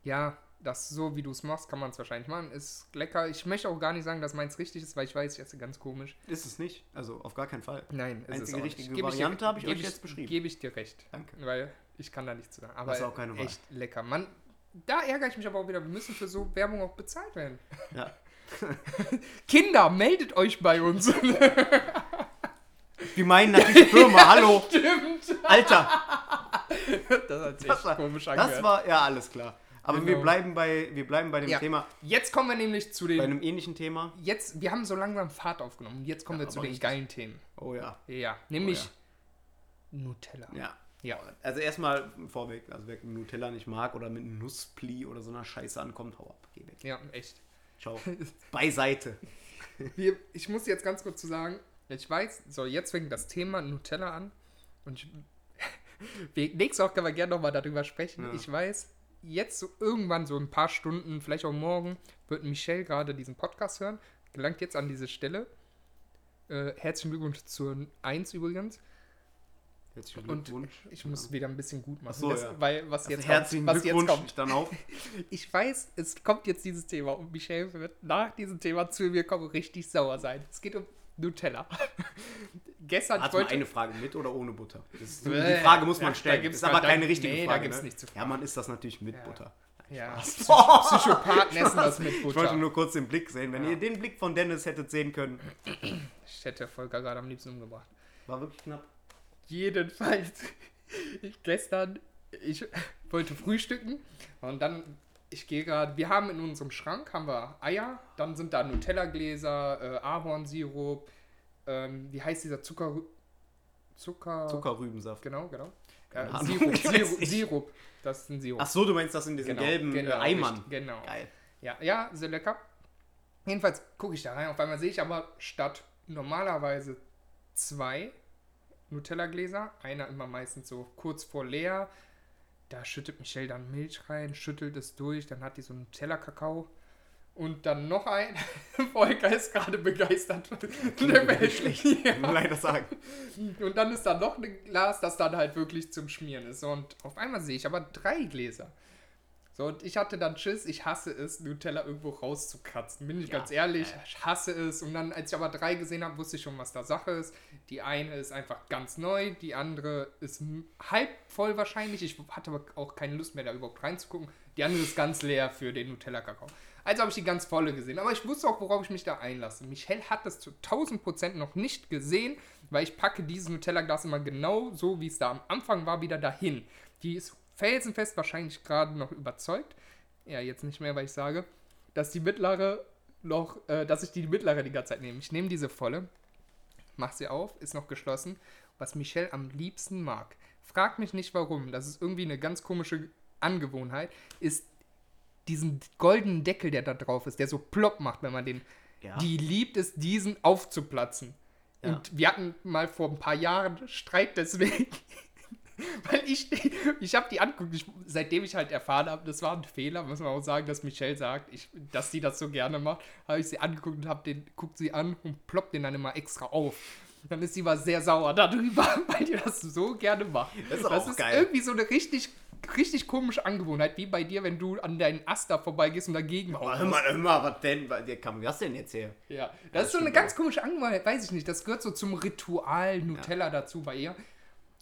ja, das so wie du es machst, kann man es wahrscheinlich machen. Ist lecker. Ich möchte auch gar nicht sagen, dass meins richtig ist, weil ich weiß, ich esse ganz komisch. Ist es nicht. Also auf gar keinen Fall. Nein, ist es Einzige auch richtige nicht. Variante habe ich gebe euch jetzt beschrieben. Gebe ich dir recht. Danke. Weil ich kann da nichts zu sagen. Aber Hast du auch keine Wahl. echt lecker. Man, da ärgere ich mich aber auch wieder. Wir müssen für so Werbung auch bezahlt werden. Ja. Kinder, meldet euch bei uns. Die meinen natürlich Firma, hallo. Stimmt. Alter, Das hat sich das komisch angehört. das war, ja, alles klar. Aber wir Genau. bleiben bei, wir bleiben bei dem Ja. Thema, Jetzt kommen wir nämlich zu bei den. einem ähnlichen Thema. Jetzt, wir haben so langsam Fahrt aufgenommen. Jetzt kommen Ja, wir zu den geilen Themen. Oh ja. Ja, nämlich Oh Nutella. Ja. Ja. Also erstmal vorweg, also wer Nutella nicht mag oder mit Nusspli oder so einer Scheiße ankommt, hau ab, geh weg. Ja, echt. Ciao. Beiseite. Wir, ich muss jetzt ganz kurz zu sagen, ich weiß, so jetzt fängt das Thema Nutella an und ich, wir, nächste Woche können wir gerne nochmal darüber sprechen. Ja. Ich weiß, jetzt so irgendwann, so ein paar Stunden, vielleicht auch morgen, wird Michelle gerade diesen Podcast hören. Gelangt jetzt an diese Stelle. Äh, herzlichen Glückwunsch zur 1 übrigens. Herzlichen Und Glückwunsch. ich muss wieder ein bisschen gut machen. Ach so, das, ja. Weil was Also jetzt herzlichen kommt, was jetzt Glückwunsch kommt. dann auch. Ich weiß, es kommt jetzt dieses Thema und Michelle wird nach diesem Thema zu mir kommen und richtig sauer sein. Es geht um Nutella. Gestern Hat wollte eine Frage mit oder ohne Butter? Ist, die Äh, Frage muss ja, man da stellen. gibt's ist aber da- keine richtige nee, da Frage. gibt's ne? nichts zu Ja, man isst das natürlich mit Ja. Butter. ja. Psychopathen essen das mit Ich wollte Butter. nur kurz den Blick sehen. Wenn Ja. ihr den Blick von Dennis hättet sehen können, Ich hätte Volker gerade am liebsten umgebracht. war wirklich knapp. Jedenfalls, ich gestern, ich wollte frühstücken und dann, ich gehe gerade, wir haben in unserem Schrank, haben wir Eier, dann sind da Nutella-Gläser, äh, Ahornsirup, ähm, wie heißt dieser Zucker... Zucker... Zuckerrübensaft. Genau, genau. Äh, Sirup, Sirup. Sirup, das ist ein Sirup. Ach so, du meinst das in diesen Genau, gelben genau, äh, Eimern. richtig, Genau. Geil. Ja, ja, sehr lecker. Jedenfalls gucke ich da rein. Auf einmal sehe ich aber statt normalerweise zwei Nutella-Gläser, einer immer meistens so kurz vor leer. Da schüttet Michelle dann Milch rein, schüttelt es durch, dann hat die so einen Nutella-Kakao. Und dann noch ein. Volker ist gerade begeistert. schlecht. Ja. Muss leider sagen. Und dann ist da noch ein Glas, das dann halt wirklich zum Schmieren ist. Und auf einmal sehe ich aber drei Gläser. So, und ich hatte dann Schiss, ich hasse es, Nutella irgendwo rauszukratzen. Bin ich Ja, ganz ehrlich, äh. ich hasse es. Und dann, als ich aber drei gesehen habe, wusste ich schon, was da Sache ist. Die eine ist einfach ganz neu, die andere ist halb voll wahrscheinlich. Ich hatte aber auch keine Lust mehr, da überhaupt reinzugucken. Die andere ist ganz leer für den Nutella-Kakao. Also habe ich die ganz volle gesehen. Aber ich wusste auch, worauf ich mich da einlasse. Michelle hat das zu 1000 Prozent noch nicht gesehen, weil ich packe dieses Nutella-Glas immer genau so, wie es da am Anfang war, wieder dahin. Die ist felsenfest wahrscheinlich gerade noch überzeugt. Ja, jetzt nicht mehr, weil ich sage, dass die mittlere noch, äh, dass ich die mittlere die ganze Zeit nehme. Ich nehme diese volle, mach sie auf, ist noch geschlossen. Was Michelle am liebsten mag, frag mich nicht warum, das ist irgendwie eine ganz komische Angewohnheit, ist diesen goldenen Deckel, der da drauf ist, der so plopp macht, wenn man den. Ja. Die liebt es, diesen aufzuplatzen. Ja. Und wir hatten mal vor ein paar Jahren Streit deswegen. Weil ich, ich habe die angeguckt, ich, seitdem ich halt erfahren habe, das war ein Fehler, muss man auch sagen, dass Michelle sagt, ich, dass sie das so gerne macht, habe ich sie angeguckt und habe den, guckt sie an und ploppt den dann immer extra auf. Dann ist sie mal sehr sauer darüber, weil die das so gerne macht. Das ist auch ist geil. irgendwie so eine richtig, richtig komische Angewohnheit, wie bei dir, wenn du an deinen Aster vorbeigehst und dagegen Aber haust. hör mal, was denn? Was der kam das denn jetzt her? Ja, das, das ist so eine ganz komische Angewohnheit, weiß ich nicht. Das gehört so zum Ritual Nutella dazu bei ihr.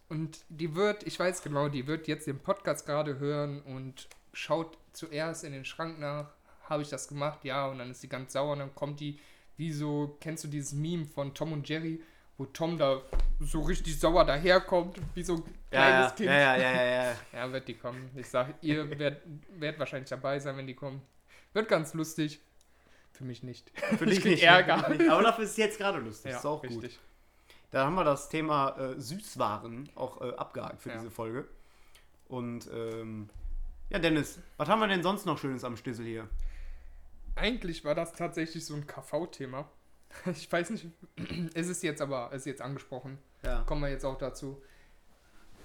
Und die wird, ich weiß genau, die wird jetzt den Podcast gerade hören und schaut zuerst in den Schrank nach. Habe ich das gemacht? Ja, und dann ist sie ganz sauer und dann kommt die, wie so, kennst du dieses Meme von Tom und Jerry, wo Tom da so richtig sauer daherkommt, wie so ein kleines ja, Kind. ja, ja, ja, ja, ja. Ja, wird die kommen. Ich sag, ihr werdet, werdet wahrscheinlich dabei sein, wenn die kommen. Wird ganz lustig. Für mich nicht. Für Ich dich krieg nicht. Ärger. dich nicht. Aber dafür ist es jetzt gerade lustig. Ja, ist auch gut. Da haben wir das Thema äh, Süßwaren auch äh, abgehakt für Ja. diese Folge. Und ähm, ja, Dennis, was haben wir denn sonst noch Schönes am Stissel hier? Eigentlich war das tatsächlich so ein KV-Thema. Ich weiß nicht, es ist jetzt aber, es ist jetzt angesprochen. Ja. Kommen wir jetzt auch dazu,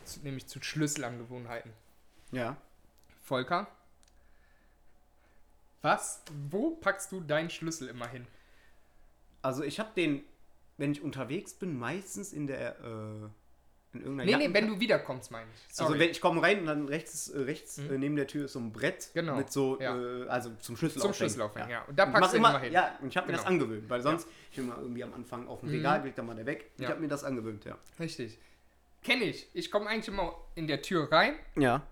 zu, nämlich zu Schlüsselangewohnheiten. Ja. Volker, was, wo packst du deinen Schlüssel immer hin? Also ich habe den, wenn ich unterwegs bin, meistens in der äh, in irgendeiner Nee, nee, wenn du wiederkommst, meine ich. Sorry. Also wenn ich komme rein und dann rechts, äh, rechts Mhm. äh, neben der Tür ist so ein Brett Genau, mit so, ja. äh, also zum Schlüssel Zum. Schlüssel aufhängen, ja. Und da packst du immer, hin. Ja, und ich habe mir das Genau. angewöhnt, weil sonst, ich bin mal irgendwie am Anfang auf dem Mhm. Regal, leg da mal der weg. Ich Ja. habe mir das angewöhnt, ja. Richtig. Kenne ich. Ich komme eigentlich immer in der Tür rein. Ja.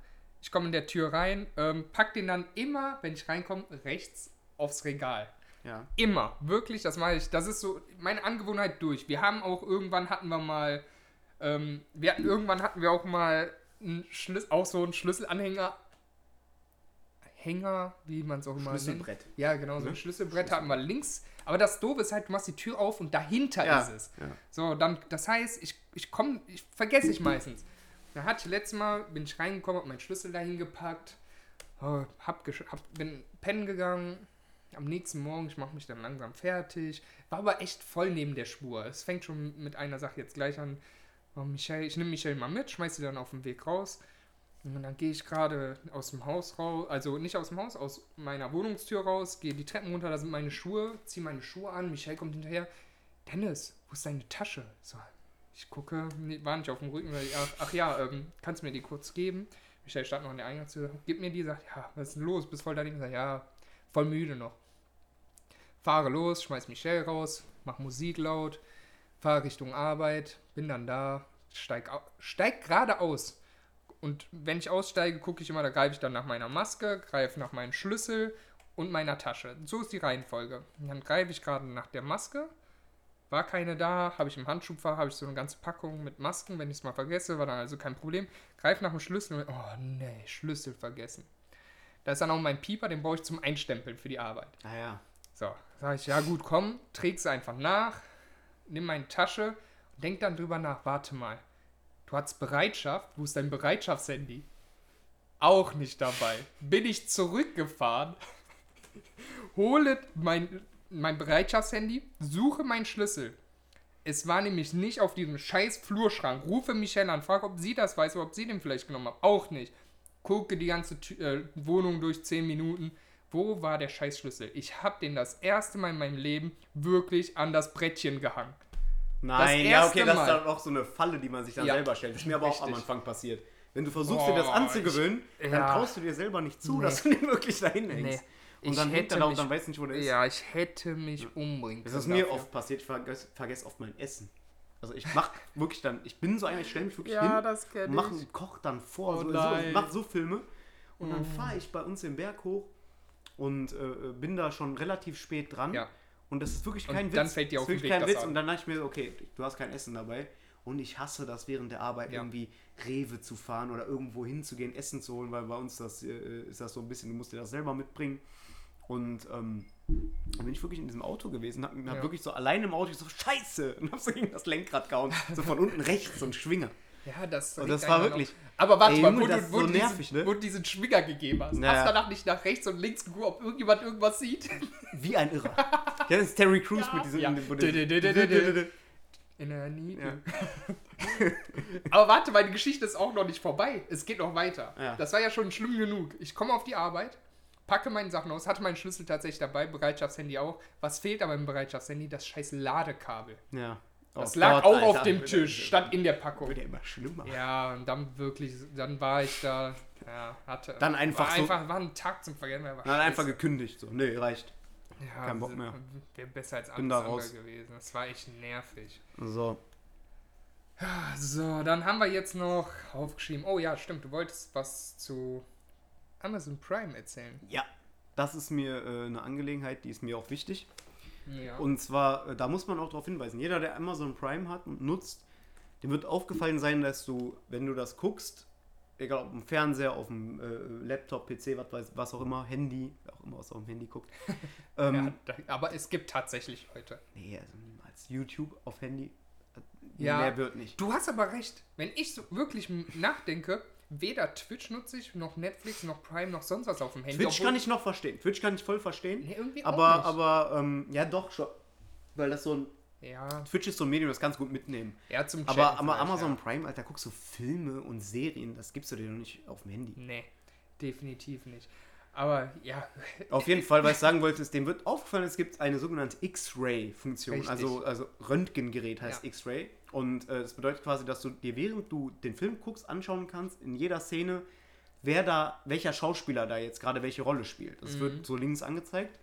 Ich komme in der Tür rein, ähm, pack den dann immer, wenn ich reinkomme, rechts aufs Regal. Ja. Immer, wirklich, das mache ich. Das ist so meine Angewohnheit durch. Wir haben auch irgendwann hatten wir mal, ähm, wir hatten irgendwann hatten wir auch mal einen Schlüssel, auch so einen Schlüsselanhänger, Hänger, wie man es auch immer nennt. Schlüsselbrett. Ja, genau, so ein Ne? Schlüsselbrett hatten wir links. Aber das Doofe ist halt, du machst die Tür auf und dahinter Ja. ist es. Ja. So, dann, das heißt, ich, ich komme, ich vergesse ich meistens. Da hatte ich letztes Mal, bin ich reingekommen, hab meinen Schlüssel dahin gepackt, oh, hab, hab bin pennen gegangen. Am nächsten Morgen, ich mache mich dann langsam fertig. War aber echt voll neben der Spur. Es fängt schon mit einer Sache jetzt gleich an. Oh, Michelle, ich nehme Michelle mal mit, schmeiß sie dann auf dem Weg raus. Und dann gehe ich gerade aus dem Haus raus, also nicht aus dem Haus, aus meiner Wohnungstür raus, gehe die Treppen runter, da sind meine Schuhe, ziehe meine Schuhe an, Michelle kommt hinterher. Dennis, wo ist deine Tasche? So, ich gucke, nee, war nicht auf dem Rücken, weil, ach, ach ja, ähm, kannst du mir die kurz geben? Michelle stand noch in der Eingangstür, gib mir die, sagt, ja, was ist denn los? Bist voll daneben? Sag, ja, voll müde noch. Fahre los, schmeiß Michelle raus, mach Musik laut, fahre Richtung Arbeit, bin dann da, steig, steig gerade aus. Und wenn ich aussteige, gucke ich immer, da greife ich dann nach meiner Maske, greife nach meinem Schlüssel und meiner Tasche. So ist die Reihenfolge. Und dann greife ich gerade nach der Maske. War keine da, habe ich im Handschuhfach, habe ich so eine ganze Packung mit Masken. Wenn ich es mal vergesse, war dann also kein Problem. Greif nach dem Schlüssel und, oh nee, Schlüssel vergessen. Da ist dann auch mein Pieper, den brauche ich zum Einstempeln für die Arbeit. Ah ja. So, sage ich, ja gut, komm, träg's einfach nach, nimm meine Tasche und denk dann drüber nach, warte mal, du hast Bereitschaft, wo ist dein Bereitschaftshandy? Auch nicht dabei. Bin ich zurückgefahren, hole mein, mein Bereitschaftshandy, suche meinen Schlüssel. Es war nämlich nicht auf diesem scheiß Flurschrank. Rufe Michelle an, frage, ob sie das weiß oder ob sie den vielleicht genommen hat. Auch nicht. Gucke die ganze Tü- äh, Wohnung durch 10 Minuten. Wo war der Scheißschlüssel? Ich habe den das erste Mal in meinem Leben wirklich an das Brettchen gehangen. Nein, Das ja, okay, das ist Mal. dann auch so eine Falle, die man sich dann Ja, selber stellt. Das ist mir aber auch am richtig. Anfang passiert. Wenn du versuchst, dir das Oh, anzugewöhnen, ich- dann ja. traust du dir selber nicht zu, Nee. dass du den wirklich dahin hängst. Nee. Und Ich dann hängt er da und mich- dann weißt du nicht, wo der ist. Ja, ich hätte mich umbringen Das können. ist mir dafür. oft passiert, ich vergesse, vergesse oft mein Essen. Also ich mach wirklich dann, ich bin so einer, ich stelle mich wirklich Ja, hin das und mach ich. einen Koch dann vor, Oh so, so, nein. ich mach so Filme und dann Mm. fahre ich bei uns den Berg hoch und äh, bin da schon relativ spät dran. Ja. Und das ist wirklich Und kein Witz. dann fällt dir Das auf ist wirklich Weg kein das Witz. an. Und dann dachte ich mir, okay, du hast kein Essen dabei. Und ich hasse das während der Arbeit Ja. irgendwie Rewe zu fahren oder irgendwo hinzugehen, Essen zu holen, weil bei uns das äh, ist das so ein bisschen, du musst dir das selber mitbringen. Und ähm, dann bin ich wirklich in diesem Auto gewesen, hab, hab Ja. wirklich so alleine im Auto so Scheiße und hab so gegen das Lenkrad gehauen, so von unten rechts so ein Schwinger. Ja, das, Und das war wirklich- auf. Aber warte Ey, mal, wo, das du, wo, so du nervig, diesen, ne? wo du diesen Schwinger gegeben hast. Ja, Hast ja. danach nicht nach rechts und links geguckt, ob irgendjemand irgendwas sieht? Wie ein Irrer. Ja, das ist Terry Crews Ja. mit diesem. Ja. In der Ja. Niete. Aber warte, meine Geschichte ist auch noch nicht vorbei. Es geht noch weiter. Ja. Das war ja schon schlimm genug. Ich komme auf die Arbeit, packe meine Sachen aus, hatte meinen Schlüssel tatsächlich dabei, Bereitschaftshandy auch. Was fehlt aber im Bereitschaftshandy? Das scheiß Ladekabel. Ja. Das Oh lag Gott, auch auf Alter. dem Wird Tisch, stand in der Packung. Wird ja immer schlimmer. Ja, und dann wirklich, dann war ich da, ja, hatte. Dann einfach war so- einfach, war ein Tag zum Vergessen. Dann einfach scheiße. gekündigt. So. Nee, reicht. ja, keinen Bock mehr. Wäre besser als Bin alles da raus. gewesen. Das war echt nervig. So. So, dann haben wir jetzt noch aufgeschrieben. Oh ja, stimmt, du wolltest was zu Amazon Prime erzählen. Ja. Das ist mir äh, eine Angelegenheit, die ist mir auch wichtig. Ja. Und zwar, äh, da muss man auch darauf hinweisen, jeder, der Amazon Prime hat und nutzt, dem wird aufgefallen sein, dass du, wenn du das guckst, egal ob im Fernseher, auf dem äh, Laptop, PC, was, weiß, was auch immer, Handy, wer auch immer auf dem Handy guckt. ähm, ja, da, aber es gibt tatsächlich Leute. Nee, also niemals. YouTube auf Handy, Ja. mehr wird nicht. Du hast aber recht. Wenn ich so wirklich nachdenke, weder Twitch nutze ich, noch Netflix, noch Prime, noch sonst was auf dem Handy. Twitch kann ich noch verstehen. Twitch kann ich voll verstehen. Nee, irgendwie auch aber, nicht. aber, ähm, ja doch schon. Weil das so ein, Ja, Twitch ist so ein Medium, das kannst du gut mitnehmen. ja zum Aber, Chatten aber Amazon Ja. Prime, Alter, guckst du Filme und Serien, das gibst du dir noch nicht auf dem Handy. Nee, definitiv nicht. Aber ja, Auf jeden Fall, was ich sagen wollte, ist, dem wird aufgefallen, es gibt eine sogenannte X-Ray-Funktion. Also, also Röntgengerät heißt Ja. X-Ray. Und äh, das bedeutet quasi, dass du dir, während du den Film guckst, anschauen kannst, in jeder Szene, wer da, welcher Schauspieler da jetzt gerade welche Rolle spielt. Das Mhm. wird so links angezeigt.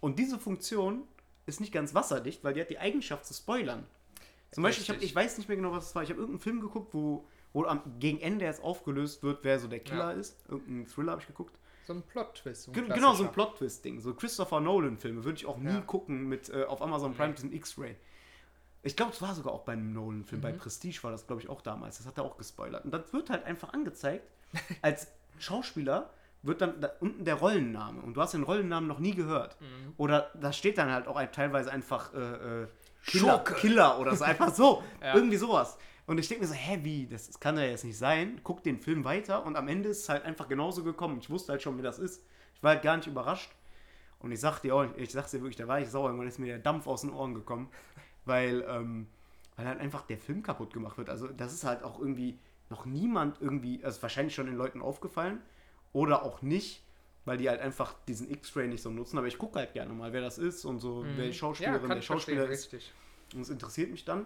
Und diese Funktion ist nicht ganz wasserdicht, weil die hat die Eigenschaft zu spoilern. Zum Beispiel, ich, hab, ich weiß nicht mehr genau, was es war. Ich habe irgendeinen Film geguckt, wo, wo am, gegen Ende jetzt aufgelöst wird, wer so der Killer Ja. ist. Irgendeinen Thriller habe ich geguckt. So ein Plot-Twist. so genau, so ein. Plot-Twist-Ding. So Christopher Nolan-Filme würde ich auch nie Ja. gucken mit äh, auf Amazon Prime Nee. diesem X-Ray. Ich glaube, es war sogar auch bei einem Nolan-Film. Mhm. Bei Prestige war das, glaube ich, auch damals. Das hat er auch gespoilert. Und das wird halt einfach angezeigt. Als Schauspieler wird dann da unten der Rollenname. Und du hast den Rollennamen noch nie gehört. Mhm. Oder da steht dann halt auch ein, teilweise einfach äh, äh, Killer. Killer oder so. Einfach so. Ja. Irgendwie sowas. Und ich denke mir so, hä, wie? Das, das kann ja jetzt nicht sein. Guck den Film weiter und am Ende ist es halt einfach genauso gekommen. Ich wusste halt schon, wie das ist. Ich war halt gar nicht überrascht. Und ich sag dir auch, ich sag's dir wirklich, da war ich sauer. Irgendwann ist mir der Dampf aus den Ohren gekommen. Weil, ähm, weil halt einfach der Film kaputt gemacht wird. Also das ist halt auch irgendwie noch niemand irgendwie, also wahrscheinlich schon den Leuten aufgefallen oder auch nicht, weil die halt einfach diesen X-Ray nicht so nutzen. Aber ich gucke halt gerne mal, wer das ist und so, wer die Schauspielerin, kann der ich verstehen, Schauspieler ist. richtig. Und es interessiert mich dann.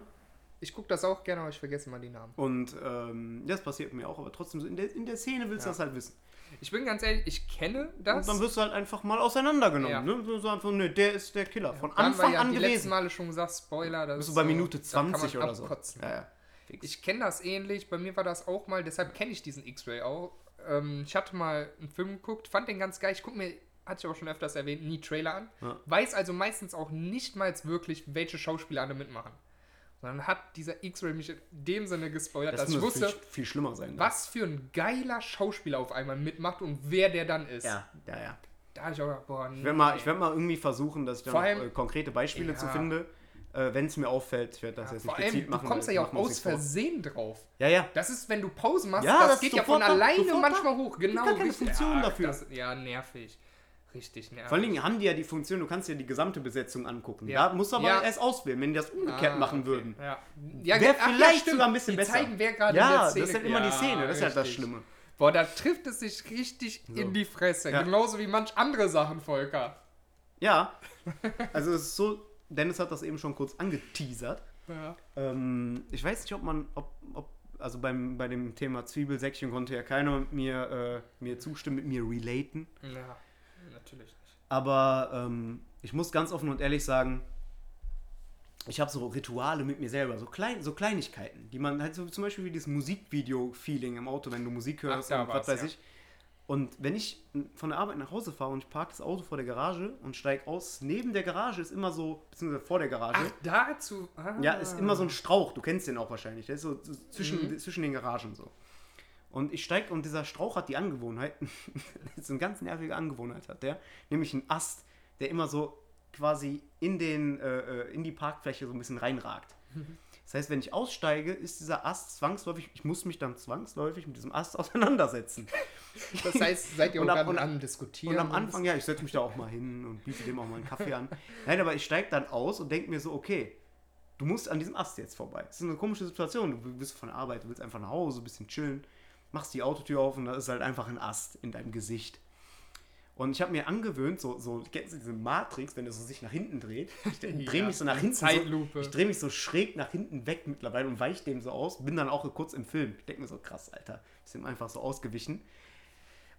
Ich gucke das auch gerne, aber ich vergesse mal die Namen. Und ähm, das passiert mir auch, aber trotzdem, so in der, in der Szene willst du Ja. das halt wissen. Ich bin ganz ehrlich, ich kenne das. Und dann wirst du halt einfach mal auseinandergenommen. Ja. Ne? So einfach, ne, der ist der Killer. Von haben wir Anfang ja an die letzten gewesen. Male schon gesagt, Spoiler. Das Bist du ist bei so- Minute da kann man 20 oder so. abkotzen. Ja, ja. Fix. Ich kenne das ähnlich, bei mir war das auch mal, deshalb kenne ich diesen X-Ray auch. Ähm, ich hatte mal einen Film geguckt, fand den ganz geil. Ich gucke mir, hatte ich auch schon öfters erwähnt, nie Trailer an. Ja. Weiß also meistens auch nicht mal wirklich, welche Schauspieler alle mitmachen. Sondern hat dieser X-Ray mich in dem Sinne gespoilert, das dass ich wusste, viel, viel schlimmer sein. ne? was für ein geiler Schauspieler auf einmal mitmacht und wer der dann ist. Ja, ja, ja. Da habe ich auch gedacht, boah, Ich werde mal, ich werd mal irgendwie versuchen, dass ich dann allem- äh, konkrete Beispiele Ja. zu finde. Äh, Wenn es mir auffällt, ich werde das ja, jetzt vor nicht allem, gezielt du machen. kommst weil ja auch aus nichts vor. Versehen drauf. Ja, ja. Das ist, wenn du Pause machst, Ja, das, das geht ja von da, alleine da. manchmal hoch. Genau, gar keine. Funktion dafür. Das, ja, nervig. Richtig nervig. Vor allen Dingen haben die ja die Funktion, du kannst dir die gesamte Besetzung angucken. Ja. Da musst du aber Ja. erst auswählen, wenn die das umgekehrt Ah, machen okay. würden. Ja, ja Wäre vielleicht sogar ein bisschen die besser. zeigen, wer gerade Ja, das ist halt immer die Szene, das ist halt das. Schlimme. Boah, da trifft es sich richtig So. in die Fresse. Ja. Genauso wie manch andere Sachen, Volker. Ja, also es ist so, Dennis hat das eben schon kurz angeteasert. Ja. Ähm, ich weiß nicht, ob man, ob, ob also beim, bei dem Thema Zwiebelsäckchen konnte ja keiner mir, äh, mir zustimmen, mit mir relaten. ja, natürlich nicht. Aber ähm, ich muss ganz offen und ehrlich sagen, ich habe so Rituale mit mir selber, so, klein, so Kleinigkeiten, die man halt so zum Beispiel wie dieses Musikvideo-Feeling im Auto, wenn du Musik hörst Ach, und was weiß ja. ich. Und wenn ich von der Arbeit nach Hause fahre und ich parke das Auto vor der Garage und steige aus, neben der Garage ist immer so, beziehungsweise vor der Garage, Ach, dazu. Ah. ja, ist immer so ein Strauch, du kennst den auch wahrscheinlich, der ist so so zwischen, Mhm. zwischen den Garagen so. Und ich steige und dieser Strauch hat die Angewohnheit, das ist eine ganz nervige Angewohnheit hat der, nämlich einen Ast, der immer so quasi in, den, äh, äh, in die Parkfläche so ein bisschen reinragt. Das heißt, wenn ich aussteige, ist dieser Ast zwangsläufig, ich muss mich dann zwangsläufig mit diesem Ast auseinandersetzen. Das heißt, seid ihr Und am- und- am Diskutieren? Und am Anfang, ja, ich setze mich da auch mal hin und biete dem auch mal einen Kaffee an. Nein, aber ich steige dann aus und denke mir so, okay, du musst an diesem Ast jetzt vorbei. Das ist eine komische Situation. Du bist von der Arbeit, du willst einfach nach Hause, ein bisschen chillen, machst die Autotür auf und da ist halt einfach ein Ast in deinem Gesicht. Und ich habe mir angewöhnt, so, so, kennst du diese Matrix, wenn er so sich nach hinten dreht? Ich drehe Ja, mich so nach hinten. Zeitlupe. So, ich drehe mich so schräg nach hinten weg mittlerweile und weiche dem so aus. Bin dann auch kurz im Film. Ich denke mir so, krass, Alter. Ist ihm einfach so ausgewichen.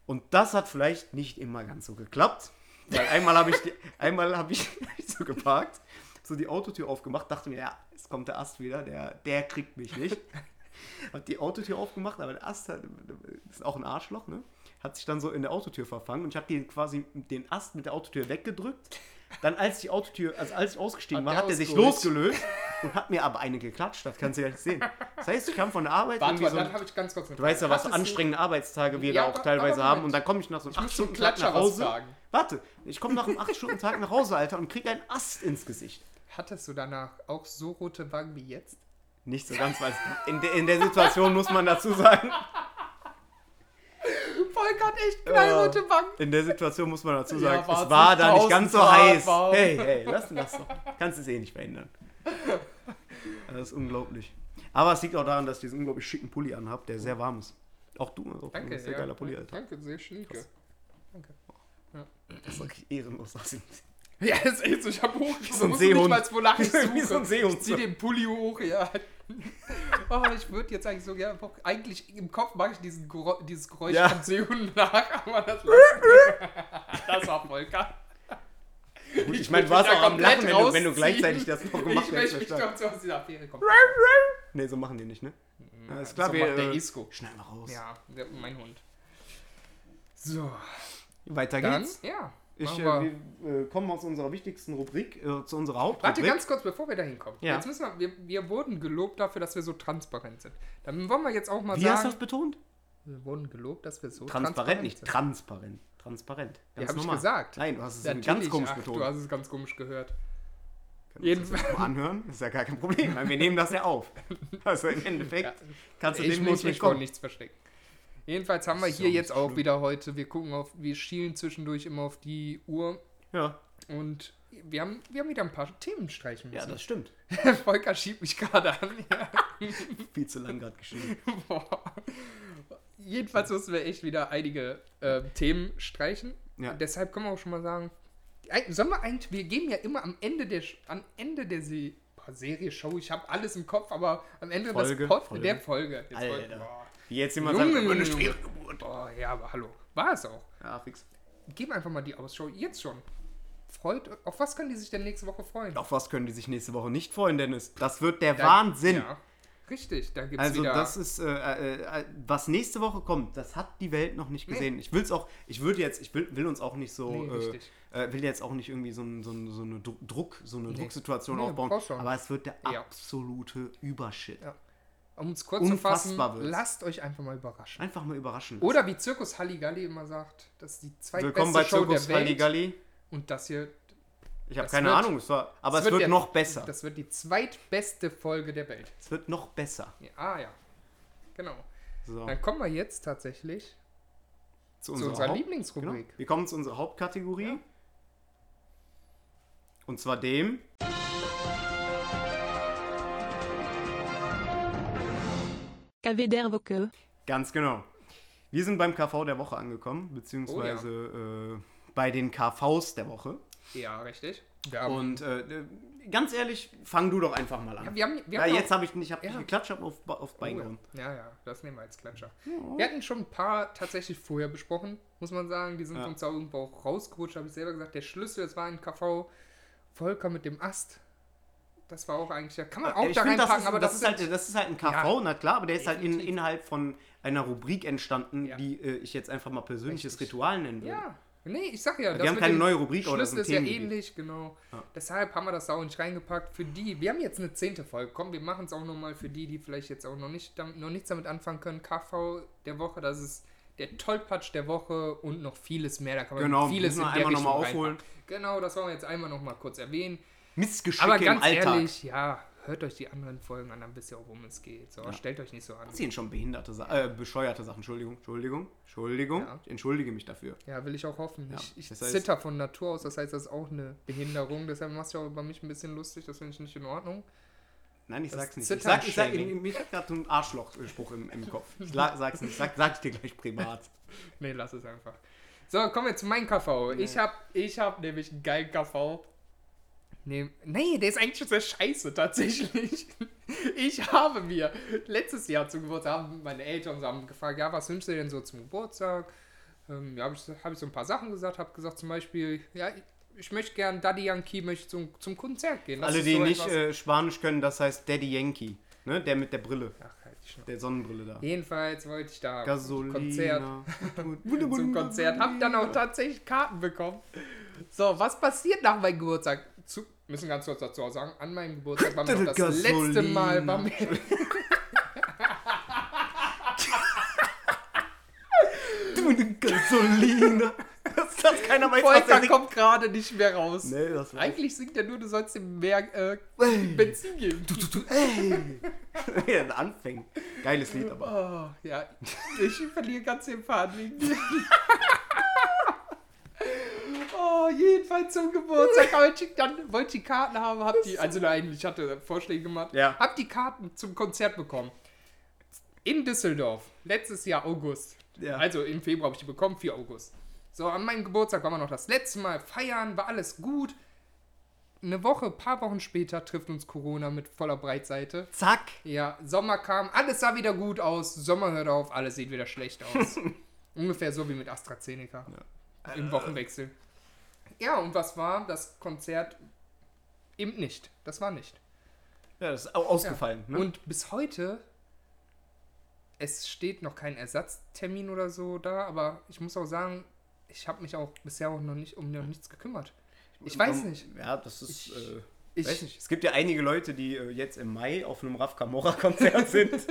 Und das hat vielleicht nicht immer ganz so geklappt. Weil einmal habe ich, die- einmal habe ich so geparkt, so die Autotür aufgemacht, dachte mir, ja, jetzt kommt der Ast wieder, der, der kriegt mich nicht. Hab die Autotür aufgemacht, aber der Ast hat, ist auch ein Arschloch, ne? Hat sich dann so in der Autotür verfangen und ich habe den quasi den Ast mit der Autotür weggedrückt. Dann, als die Autotür, also als ich ausgestiegen Hat war, hat er sich losgelöst und hat mir aber eine geklatscht. Das kannst du ja nicht sehen. Das heißt, ich kam von der Arbeit Warte mal, so. dann habe ich ganz kurz Du weißt ja, was für anstrengende Arbeitstage wir Ja, da auch teilweise haben. Und dann komme ich nach so einem Ich muss 8 zum Stunden Tag Klatscher nach was Hause. Warte, ich komme nach einem 8 Stunden Tag nach Hause, Alter, und krieg einen Ast ins Gesicht. Hattest du danach auch so rote Wangen wie jetzt? Nicht so ganz, weil es- in, der- in der Situation muss man dazu sagen, Volker hat echt knallrote Wangen. in der Situation muss man dazu Ja, sagen, war's es war da nicht 1000 ganz so Grad heiß. warm. Hey, hey, lass das doch. Kannst es eh nicht verhindern. Das ist unglaublich. Aber es liegt auch daran, dass ich diesen unglaublich schicken Pulli anhab, der sehr warm ist. Auch du, auch Danke, du, sehr ja. geiler Pulli, Alter. Danke, sehr. Krass. Danke. Das ist wirklich ehrenlos aussehen. Ja, das ist echt so, ich hab hoch. so ein Seehund. Nicht mal, wonach ich suche. Wie so ein Seehund. Ich zieh den Pulli hoch, ja. Oh, ich würde jetzt eigentlich so gerne. Eigentlich im Kopf mache ich diesen dieses Geräusch Ja. von Seehund nach, aber das. Das war Volker. Gut, ich meine, du warst auch am Lachen, wenn du, wenn du gleichzeitig das noch gemacht Ich hättest. möchte doch so aus dieser Affäre kommen. Nee, so machen die nicht, ne? Ja, ist klar, so wir der äh, Isco. schneiden wir raus. Ja, der, mein Hund. So, Weiter dann, geht's. ja. Ich, äh, wir- äh, kommen aus unserer wichtigsten Rubrik äh, zu unserer Hauptrubrik. Warte ganz kurz, bevor wir da hinkommen. Ja. Jetzt müssen wir, wir, wir wurden gelobt dafür, dass wir so transparent sind. Dann wollen wir jetzt auch mal Wie hast du sagen, das betont? wir wurden gelobt, dass wir so Transparent, nicht sind. transparent. Transparent. Ja, Ganz habe ich gesagt. Nein, du hast es Natürlich, ganz komisch ach, betont. Du hast es ganz komisch gehört. Jedenfalls- mal anhören? Ist ja gar kein Problem, weil wir nehmen das ja auf. Also im Endeffekt Ja. kannst du Ich dem muss nicht mich vor entkommen. nichts verstecken. Jedenfalls haben wir hier ja jetzt nicht auch schlimm. wieder heute, wir gucken auf, wir schielen zwischendurch immer auf die Uhr Ja, und wir haben, wir haben wieder ein paar Themen streichen ja, müssen. das stimmt. Volker schiebt mich gerade an. Ja. Viel zu lang gerade geschrieben. Boah. Jedenfalls mussten wir echt wieder einige äh, Themen streichen. Ja. Deshalb können wir auch schon mal sagen, sollen wir eigentlich, wir geben ja immer am Ende der, am Ende der Se boah, Serie, Show, ich habe alles im Kopf, aber am Ende Folge, Pod, Folge. der Folge. Jetzt Alter. Folge boah. Wie jetzt jemand Junge, sagt, eine schwere Geburt. boah, ja, aber hallo. War es auch. Ja, fix. Gib einfach mal die Ausschau jetzt schon. Freut, auf was können die sich denn nächste Woche freuen? Auf was können die sich nächste Woche nicht freuen, Dennis? Das wird der Da- Wahnsinn. Ja, richtig, da gibt es Also wieder... das ist, äh, äh, äh, was nächste Woche kommt, das hat die Welt noch nicht Nee. gesehen. Ich will's auch, ich würde jetzt, ich will, will uns auch nicht so, Nee, äh, richtig. äh, will jetzt auch nicht irgendwie so, ein, so, ein, so eine Dru- Druck, so eine Nee. Drucksituation Nee, aufbauen. Aber es wird der Ja. absolute Übershit. Ja. Um es kurz zu fassen, wird's. lasst euch einfach mal überraschen. Einfach mal überraschen. Oder wie Zirkus Halligalli immer sagt, das ist die Willkommen zweitbeste bei Show Zirkus der Welt. Halligalli. Und das hier, Ich habe keine wird- Ahnung, es war, aber es wird der- noch besser. Das wird die zweitbeste Folge der Welt. es wird noch besser. Ja, ah ja, genau. So, Dann kommen wir jetzt tatsächlich zu zu unserer Haupt- Lieblingsrubrik. Genau. Wir kommen zu unserer Hauptkategorie. Ja. Und zwar dem. KV der Woche. Ganz genau. Wir sind beim KV der Woche angekommen, beziehungsweise äh, bei den KVs der Woche. Ja, richtig. Und äh, ganz ehrlich, fang du doch einfach mal an. ja, wir haben, wir Ja, haben jetzt auch- habe ich nicht, hab Ja. nicht geklatscht, habe auf, auf Oh, Bein ja. gehauen. ja, ja, das nehmen wir als Klatscher. Wir hatten schon ein paar tatsächlich vorher besprochen, muss man sagen. Die sind Ja. uns auch irgendwo auch rausgerutscht, habe ich selber gesagt. Der Schlüssel, das war ein KV Volker mit dem Ast. Das war auch eigentlich, kann man auch ich da find, reinpacken, das ist, aber das, das, ist halt, das ist halt ein KV, na klar, aber der ist halt in, innerhalb von einer Rubrik entstanden, Ja. die äh, ich jetzt einfach mal persönliches Richtig. Ritual nennen würde. Ja, nee, ich sag ja. Wir haben keine neue Rubrik, aber das Schlüssel ist ist ja ähnlich, genau. Ja. Deshalb haben wir das da auch nicht reingepackt. Für die, wir haben jetzt eine zehnte Folge. Komm, wir machen es auch nochmal für die, die vielleicht jetzt auch noch, nicht, damit, noch nichts damit anfangen können. KV der Woche, das ist der Tollpatsch der Woche und noch vieles mehr. Da kann man Genau, vieles in der einmal noch mal Richtung aufholen. reinpacken. Genau, das wollen wir jetzt einmal nochmal kurz erwähnen. Missgeschicke Aber im ganz Alltag. ehrlich, ja, hört euch die anderen Folgen an, dann wisst ihr auch, worum es geht. So, stellt euch nicht so an. Das sind schon behinderte äh, bescheuerte Sachen. Entschuldigung, Entschuldigung, Entschuldigung. Ja. Ich entschuldige mich dafür. Ja, will ich auch hoffen. Ja, ich ich das heißt- zitter von Natur aus, das heißt, das ist auch eine Behinderung. Deshalb machst du auch über mich ein bisschen lustig, das finde ich nicht in Ordnung. Nein, ich Das sag's nicht. Ich sag, ich sag, mich hat gerade so ein Arschloch-Spruch im, im Kopf. Ich sag's nicht. Sag, sag ich dir gleich privat. Nee, lass es einfach. So, kommen wir zu meinem KV. Ich hab, ich hab nämlich einen geilen KV. Nee, nee, der ist eigentlich schon sehr scheiße, tatsächlich. Ich habe mir letztes Jahr zum Geburtstag, haben meine Eltern haben gefragt, ja, was wünschst du denn so zum Geburtstag? Ähm, ja, habe ich, hab ich so ein paar Sachen gesagt, habe gesagt zum Beispiel, ja, ich, ich möchte gern Daddy Yankee möchte zum, zum Konzert gehen. Das Alle, die so nicht äh, Spanisch können, das heißt Daddy Yankee. Ne? Der mit der Brille. Ach, halt die Schnauze. Der Sonnenbrille da. Jedenfalls wollte ich da Gasolina. Konzert. zum Konzert. Hab dann auch tatsächlich Karten bekommen. So, was passiert nach meinem Geburtstag? Zu, müssen ganz kurz dazu auch sagen, an meinem Geburtstag war mir das Gasolina. letzte Mal war mir, Gasolina. Das, das keiner weiß, was Volker der singt. kommt gerade nicht mehr raus. Nee, das Eigentlich singt er nur, du sollst ihm mehr äh, Benzin geben. Ey. Der anfängt. Geiles Lied aber. Oh, ja, ich verliere ganz den Faden wegen dir. Oh, jedenfalls zum Geburtstag wollte ich dann wollte ich die Karten haben, hab die, also nein, ich hatte Vorschläge gemacht, Ja. hab die Karten zum Konzert bekommen. In Düsseldorf, letztes Jahr August. Ja. Also im Februar habe ich die bekommen, 4 August. So, an meinem Geburtstag waren wir noch das letzte Mal feiern, war alles gut. Eine Woche, paar Wochen später trifft uns Corona mit voller Breitseite. Zack. Ja, Sommer kam, alles sah wieder gut aus, Sommer hört auf, alles sieht wieder schlecht aus. Ungefähr so wie mit AstraZeneca im Wochenwechsel. Ja, und was war? Das Konzert eben nicht. Das war nicht. Ja, das ist au- ausgefallen. Ne? Und bis heute, es steht noch kein Ersatztermin oder so da, aber ich muss auch sagen, ich habe mich auch bisher auch noch nicht um noch nichts gekümmert. Ich weiß Um, nicht. Ja, das ist. Ich- äh, Ich, weiß nicht. Es gibt ja einige Leute, die äh, jetzt im Mai auf einem Raf Camora-Konzert sind.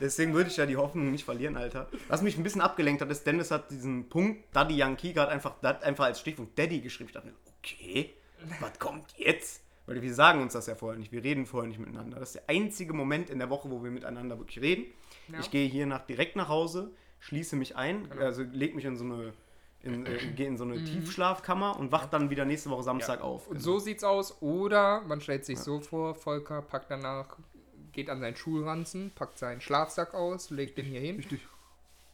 Deswegen würde ich ja die Hoffnung nicht verlieren, Alter. Was mich ein bisschen abgelenkt hat, ist, Dennis hat diesen Punkt Daddy Yankee gerade einfach, einfach als Stichpunkt Daddy geschrieben. Ich dachte mir, okay, was kommt jetzt? Weil wir sagen uns das ja vorher nicht, wir reden vorher nicht miteinander. Das ist der einzige Moment in der Woche, wo wir miteinander wirklich reden. Ja. Ich gehe hier nach, direkt nach Hause, schließe mich ein, Genau. also leg mich in so eine, in, äh, gehe in so eine Tiefschlafkammer und wach dann wieder nächste Woche Samstag Mhm. Ja. auf. Und Genau. so sieht's aus. Oder man stellt sich so vor, Volker packt danach geht an seinen Schulranzen, packt seinen Schlafsack aus, legt den hier hin. Richtig.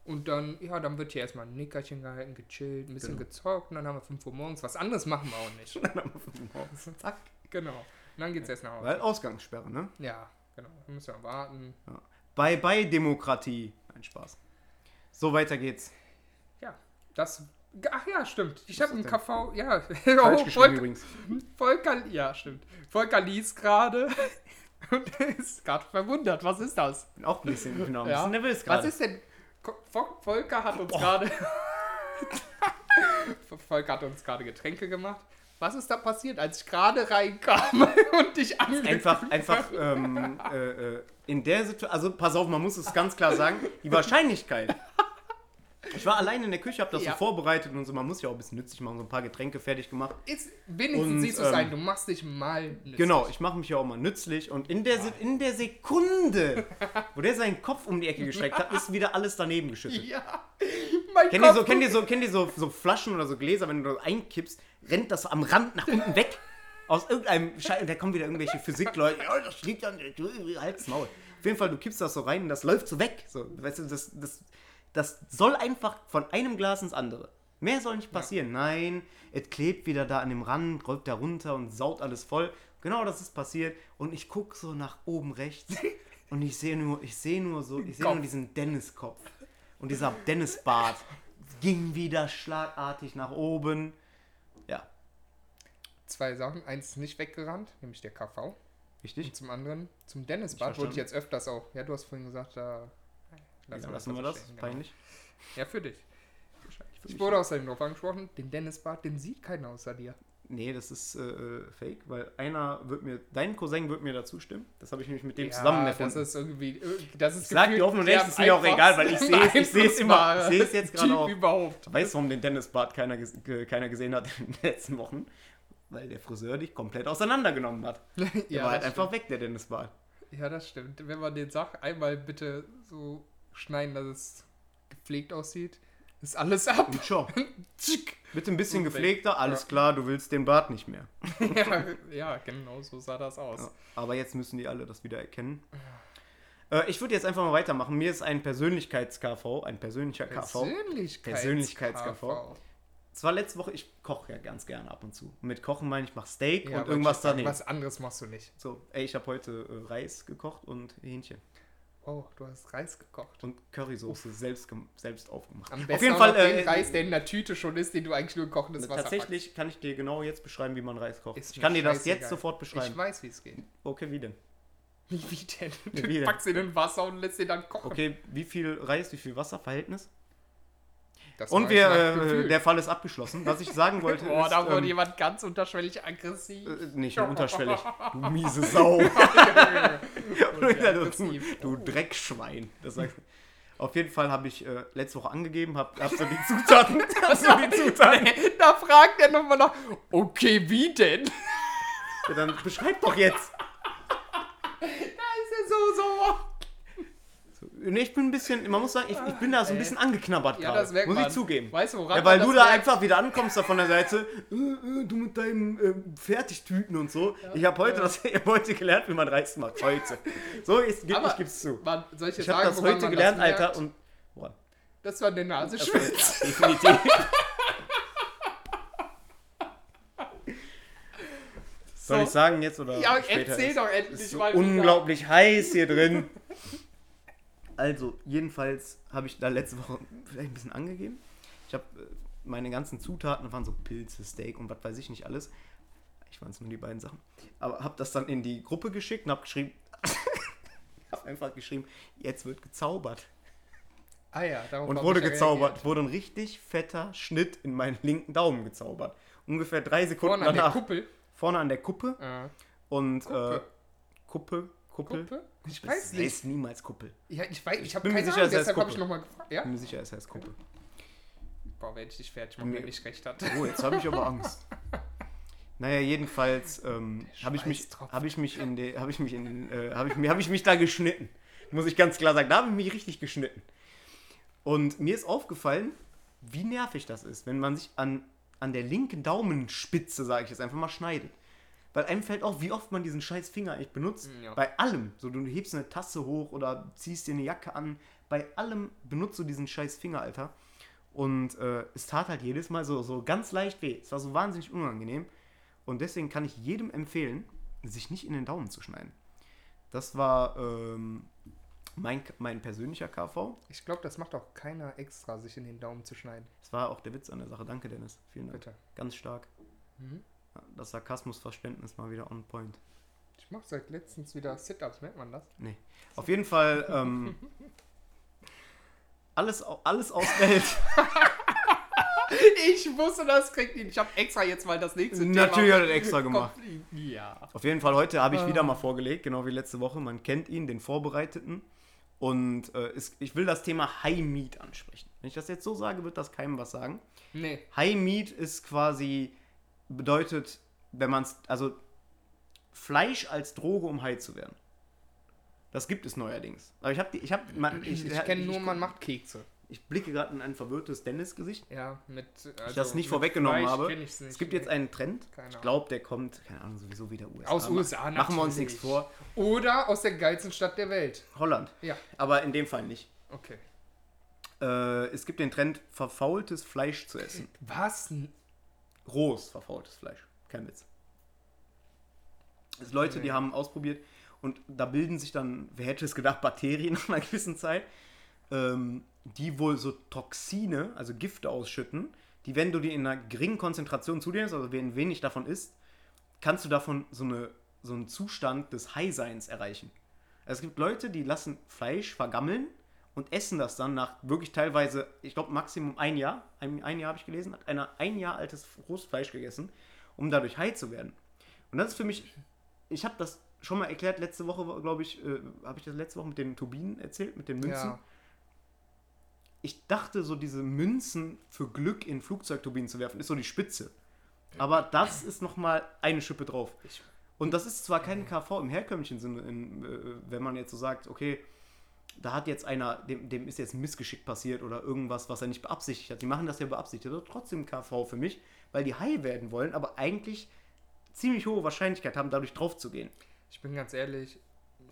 Und dann, ja, dann wird hier erstmal ein Nickerchen gehalten, gechillt, ein bisschen Genau. gezockt und dann haben wir 5 Uhr morgens. Was anderes machen wir auch nicht. Zack. genau. Und dann geht's erst nach Hause. Weil Ausgangssperre, ne? Ja, genau. Dann müssen wir warten. Bye bye Demokratie. Ein Spaß. So weiter geht's. Ja, das. Ach ja, stimmt. Ich habe einen KV. Ja, Falsch oh, Volker, übrigens. Volker. Ja, stimmt. Volker liest gerade. Und ist gerade verwundert. Was ist das? Bin auch ein bisschen, bin auch ein Ja. bisschen nervös Was gerade. ist denn. Volker hat uns gerade. Volker hat uns gerade Getränke gemacht. Was ist da passiert, als ich gerade reinkam und dich angeguckt Einfach, einfach ähm, äh, äh, in der Situation, also pass auf, man muss es ganz klar sagen, die Wahrscheinlichkeit. Ich war alleine in der Küche, habe das Ja. so vorbereitet und so, man muss ja auch ein bisschen nützlich machen, so ein paar Getränke fertig gemacht. ist, wenigstens Und, siehst du es ein, ähm, du machst dich mal nützlich. Genau, ich mache mich ja auch mal nützlich und in der, Se- in der Sekunde, wo der seinen Kopf um die Ecke gestreckt hat, ist wieder alles daneben geschüttet. Ja. Mein Kennt ihr, so, Kopf- kennt, ihr so, kennt ihr so, so Flaschen oder so Gläser, wenn du das einkippst, rennt das am Rand nach unten weg? Aus irgendeinem Scheiß. Und da kommen wieder irgendwelche Physikleute. Ja, das liegt an der Tür. Halt's Maul. Auf jeden Fall, du kippst das so rein und das läuft so weg. So, weißt du, das, das, das soll einfach von einem Glas ins andere. Mehr soll nicht passieren. Nein, es klebt wieder da an dem Rand, rollt da runter und saut alles voll. Genau das ist passiert. Und ich gucke so nach oben rechts und ich sehe nur, ich sehe nur so, ich sehe nur diesen Dennis-Kopf. Und dieser Dennis-Bart ging wieder schlagartig nach oben. Ja, Zwei Sachen. Eins ist nicht weggerannt, nämlich der KV. richtig? Und zum anderen, zum verstanden. wurde ich jetzt öfters auch. Ja, du hast vorhin gesagt, da Lassen, wir lassen wir das? genau. Peinlich. Ja, für dich. Wahrscheinlich für Ich wurde außerdem drauf angesprochen, den Dennisbad, den sieht keiner außer dir. Nee, das ist äh, äh, fake, weil einer wird mir, dein Cousin wird mir dazu stimmen. Das habe ich nämlich mit dem ja, zusammen das erfunden. ist irgendwie, äh, das ist sag dir offen und ehrlich, ist mir auch egal, weil ich sehe es- ich sehe es immer. Ich sehe es jetzt gerade auch. überhaupt. Weißt du, warum den Dennis Bart keiner, keiner gesehen hat in den letzten Wochen? Weil der Friseur dich komplett auseinandergenommen hat. Der Ja, war halt das einfach weg, der Dennis Bart. Ja, das stimmt. Wenn man den sagt, einmal bitte so schneiden, dass es gepflegt aussieht, ist alles ab. Bitte ein bisschen Und gepflegter, alles Ja. klar, du willst den Bart nicht mehr. ja, ja, genau so sah das aus. Ja, aber jetzt müssen die alle das wieder erkennen. Äh, ich würde jetzt einfach mal weitermachen. Mir ist ein Persönlichkeits-KV, ein persönlicher KV. Persönlichkeits Persönlichkeits-KV. Es war letzte Woche, ich koche ja ganz gerne ab und zu. Und mit Kochen meine ich, mach Steak Ja, und irgendwas ich daneben. Was anderes machst du nicht. So, ey, ich habe heute äh, Reis gekocht und Hähnchen. Oh, du hast Reis gekocht. Und Currysoße selbst, selbst aufgemacht. Am Auf besten jeden auch Fall, noch den äh, Reis, der in der Tüte schon ist, den du eigentlich nur kochendes Wasser tatsächlich kann ich dir genau jetzt beschreiben, wie man Reis kocht. Ich kann dir das jetzt sofort packst. beschreiben. Ich weiß, wie es geht. Okay, wie denn? Wie, wie denn? Du Wie denn? packst ihn in Wasser und lässt ihn dann kochen. Okay, wie viel Reis, wie viel Wasser, Verhältnis? Das Und wir, äh, der Fall ist abgeschlossen. Was ich sagen wollte Boah, ist, da wurde ähm, jemand ganz unterschwellig aggressiv. äh, nicht nur unterschwellig, du miese Sau. du, du Dreckschwein. Das sagst du. Auf jeden Fall habe ich äh, letzte Woche angegeben, habe hab so die Zutaten, hab so die Zutaten. da fragt er nochmal nach, okay, wie denn? Ja, dann beschreib doch jetzt. Da ist er so, so. Nee, ich bin ein bisschen, man muss sagen, ich, ich bin da so ein bisschen angeknabbert Ja, gerade. das merkt Muss man. ich zugeben. Weißt du, woran Ja, weil du da merkt? einfach wieder ankommst da von der Seite, äh, äh, du mit deinen äh, Fertigtüten und so. ich habe heute, das, ich hab heute gelernt, wie man Reis macht. Heute. So, ist, gib, Aber ich geb's zu. Man, ich, Ich habe das woran heute gelernt, das? Alter. Und, boah, Das war eine Nase schwitzt. definitiv. Soll ich sagen jetzt oder Ja, später? erzähl doch endlich ist so mal. wieder. unglaublich heiß hier drin. Also, jedenfalls habe ich da letzte Woche vielleicht ein bisschen angegeben. Ich habe äh, meine ganzen Zutaten, waren so Pilze, Steak und was weiß ich nicht alles. Ich waren es nur die beiden Sachen. Aber habe das dann in die Gruppe geschickt und habe geschrieben, habe einfach geschrieben, jetzt wird gezaubert. Ah ja, darauf Und wurde gezaubert. reagiert. Wurde ein richtig fetter Schnitt in meinen linken Daumen gezaubert. Ungefähr drei Sekunden Vorne an der danach. Kuppel. vorne an der Kuppe. Ah, Und Kuppe. Kuppe. Äh, Kuppe, Kuppel. Kuppe? Ich Das weiß nicht. heißt niemals Kuppel. Ja, ich weiß, ich habe bin mir keine sicher, Ahnung, es heißt deshalb habe ich nochmal gefragt. Ja? Bin mir sicher, es heißt Kuppe. Boah, werde ich dich fertig machen, wenn ich recht hatte. Oh, jetzt habe ich aber Angst. Naja, jedenfalls ähm, habe ich mich, habe ich mich in habe ich mich in, äh, habe ich, habe ich mich da geschnitten. Muss ich ganz klar sagen, da habe ich mich richtig geschnitten. Und mir ist aufgefallen, wie nervig das ist, wenn man sich an, an der linken Daumenspitze, sage ich jetzt einfach mal, schneidet. Weil einem fällt auf, wie oft man diesen scheiß Finger eigentlich benutzt. Mm, ja. Bei allem. So, du hebst eine Tasse hoch oder ziehst dir eine Jacke an. Bei allem benutzt du diesen scheiß Finger, Alter. Und äh, es tat halt jedes Mal so, so ganz leicht weh. Es war so wahnsinnig unangenehm. Und deswegen kann ich jedem empfehlen, sich nicht in den Daumen zu schneiden. Das war ähm, mein, mein persönlicher KV. Ich glaube, das macht auch keiner extra, sich in den Daumen zu schneiden. Das war auch der Witz an der Sache. Danke, Dennis. Vielen Dank. Bitte. Ganz stark. Mhm. Das Sarkasmusverständnis mal wieder on point. Ich mache seit letztens wieder Sit-Ups, merkt man das? Nee. Auf jeden Fall ähm, alles, alles aus Welt. Ich wusste, das kriegt ihn. Ich habe extra jetzt mal das nächste Natürlich Thema. hat er extra gemacht. Ja. Auf jeden Fall, heute habe ich Ah. wieder mal vorgelegt, genau wie letzte Woche. Man kennt ihn, den Vorbereiteten. Und äh, es, ich will das Thema High Meat ansprechen. Wenn ich das jetzt so sage, wird das keinem was sagen. Nee. High Meat ist quasi, bedeutet, wenn man es, also Fleisch als Droge, um high zu werden. Das gibt es neuerdings. Aber ich habe, ich habe, Ich, ich, kenne nur, ich, man macht Kekse. Ich blicke gerade in ein verwirrtes Dennis-Gesicht. Ja, mit. Also ich das nicht mit vorweggenommen Fleisch habe. nicht. Es gibt jetzt einen Trend. Keine ich glaube, der kommt, keine Ahnung, sowieso wieder USA. Aus USA, Machen wir uns natürlich. nichts vor. Oder aus der geilsten Stadt der Welt. Holland. Ja, Aber in dem Fall nicht. okay. Äh, es gibt den Trend, verfaultes Fleisch zu essen. Was? Rohes verfaultes Fleisch. Kein Witz. Es Leute, die haben ausprobiert und da bilden sich dann, wer hätte es gedacht, Bakterien nach einer gewissen Zeit, ähm, die wohl so Toxine, also Gifte ausschütten, die, wenn du die in einer geringen Konzentration zu dir nimmst, also wenn wenig davon isst, kannst du davon so, eine, so einen Zustand des High-Seins erreichen. Also es gibt Leute, die lassen Fleisch vergammeln und essen das dann nach wirklich teilweise, ich glaube Maximum ein Jahr, ein, ein Jahr habe ich gelesen, hat einer ein Jahr altes rohes Fleisch gegessen, um dadurch high zu werden. Und das ist für mich, ich habe das schon mal erklärt, letzte Woche, glaube ich, äh, habe ich das letzte Woche mit den Turbinen erzählt, mit den Münzen. Ja. Ich dachte so, diese Münzen für Glück in Flugzeugturbinen zu werfen, ist so die Spitze. Aber das ist nochmal eine Schippe drauf. Und das ist zwar kein KV im herkömmlichen Sinne, in, äh, wenn man jetzt so sagt, okay, da hat jetzt einer, dem, dem ist jetzt ein Missgeschick passiert oder irgendwas, was er nicht beabsichtigt hat. Die machen das ja beabsichtigt. Das ist trotzdem KV für mich, weil die high werden wollen, aber eigentlich ziemlich hohe Wahrscheinlichkeit haben, dadurch drauf zu gehen. ich bin ganz ehrlich,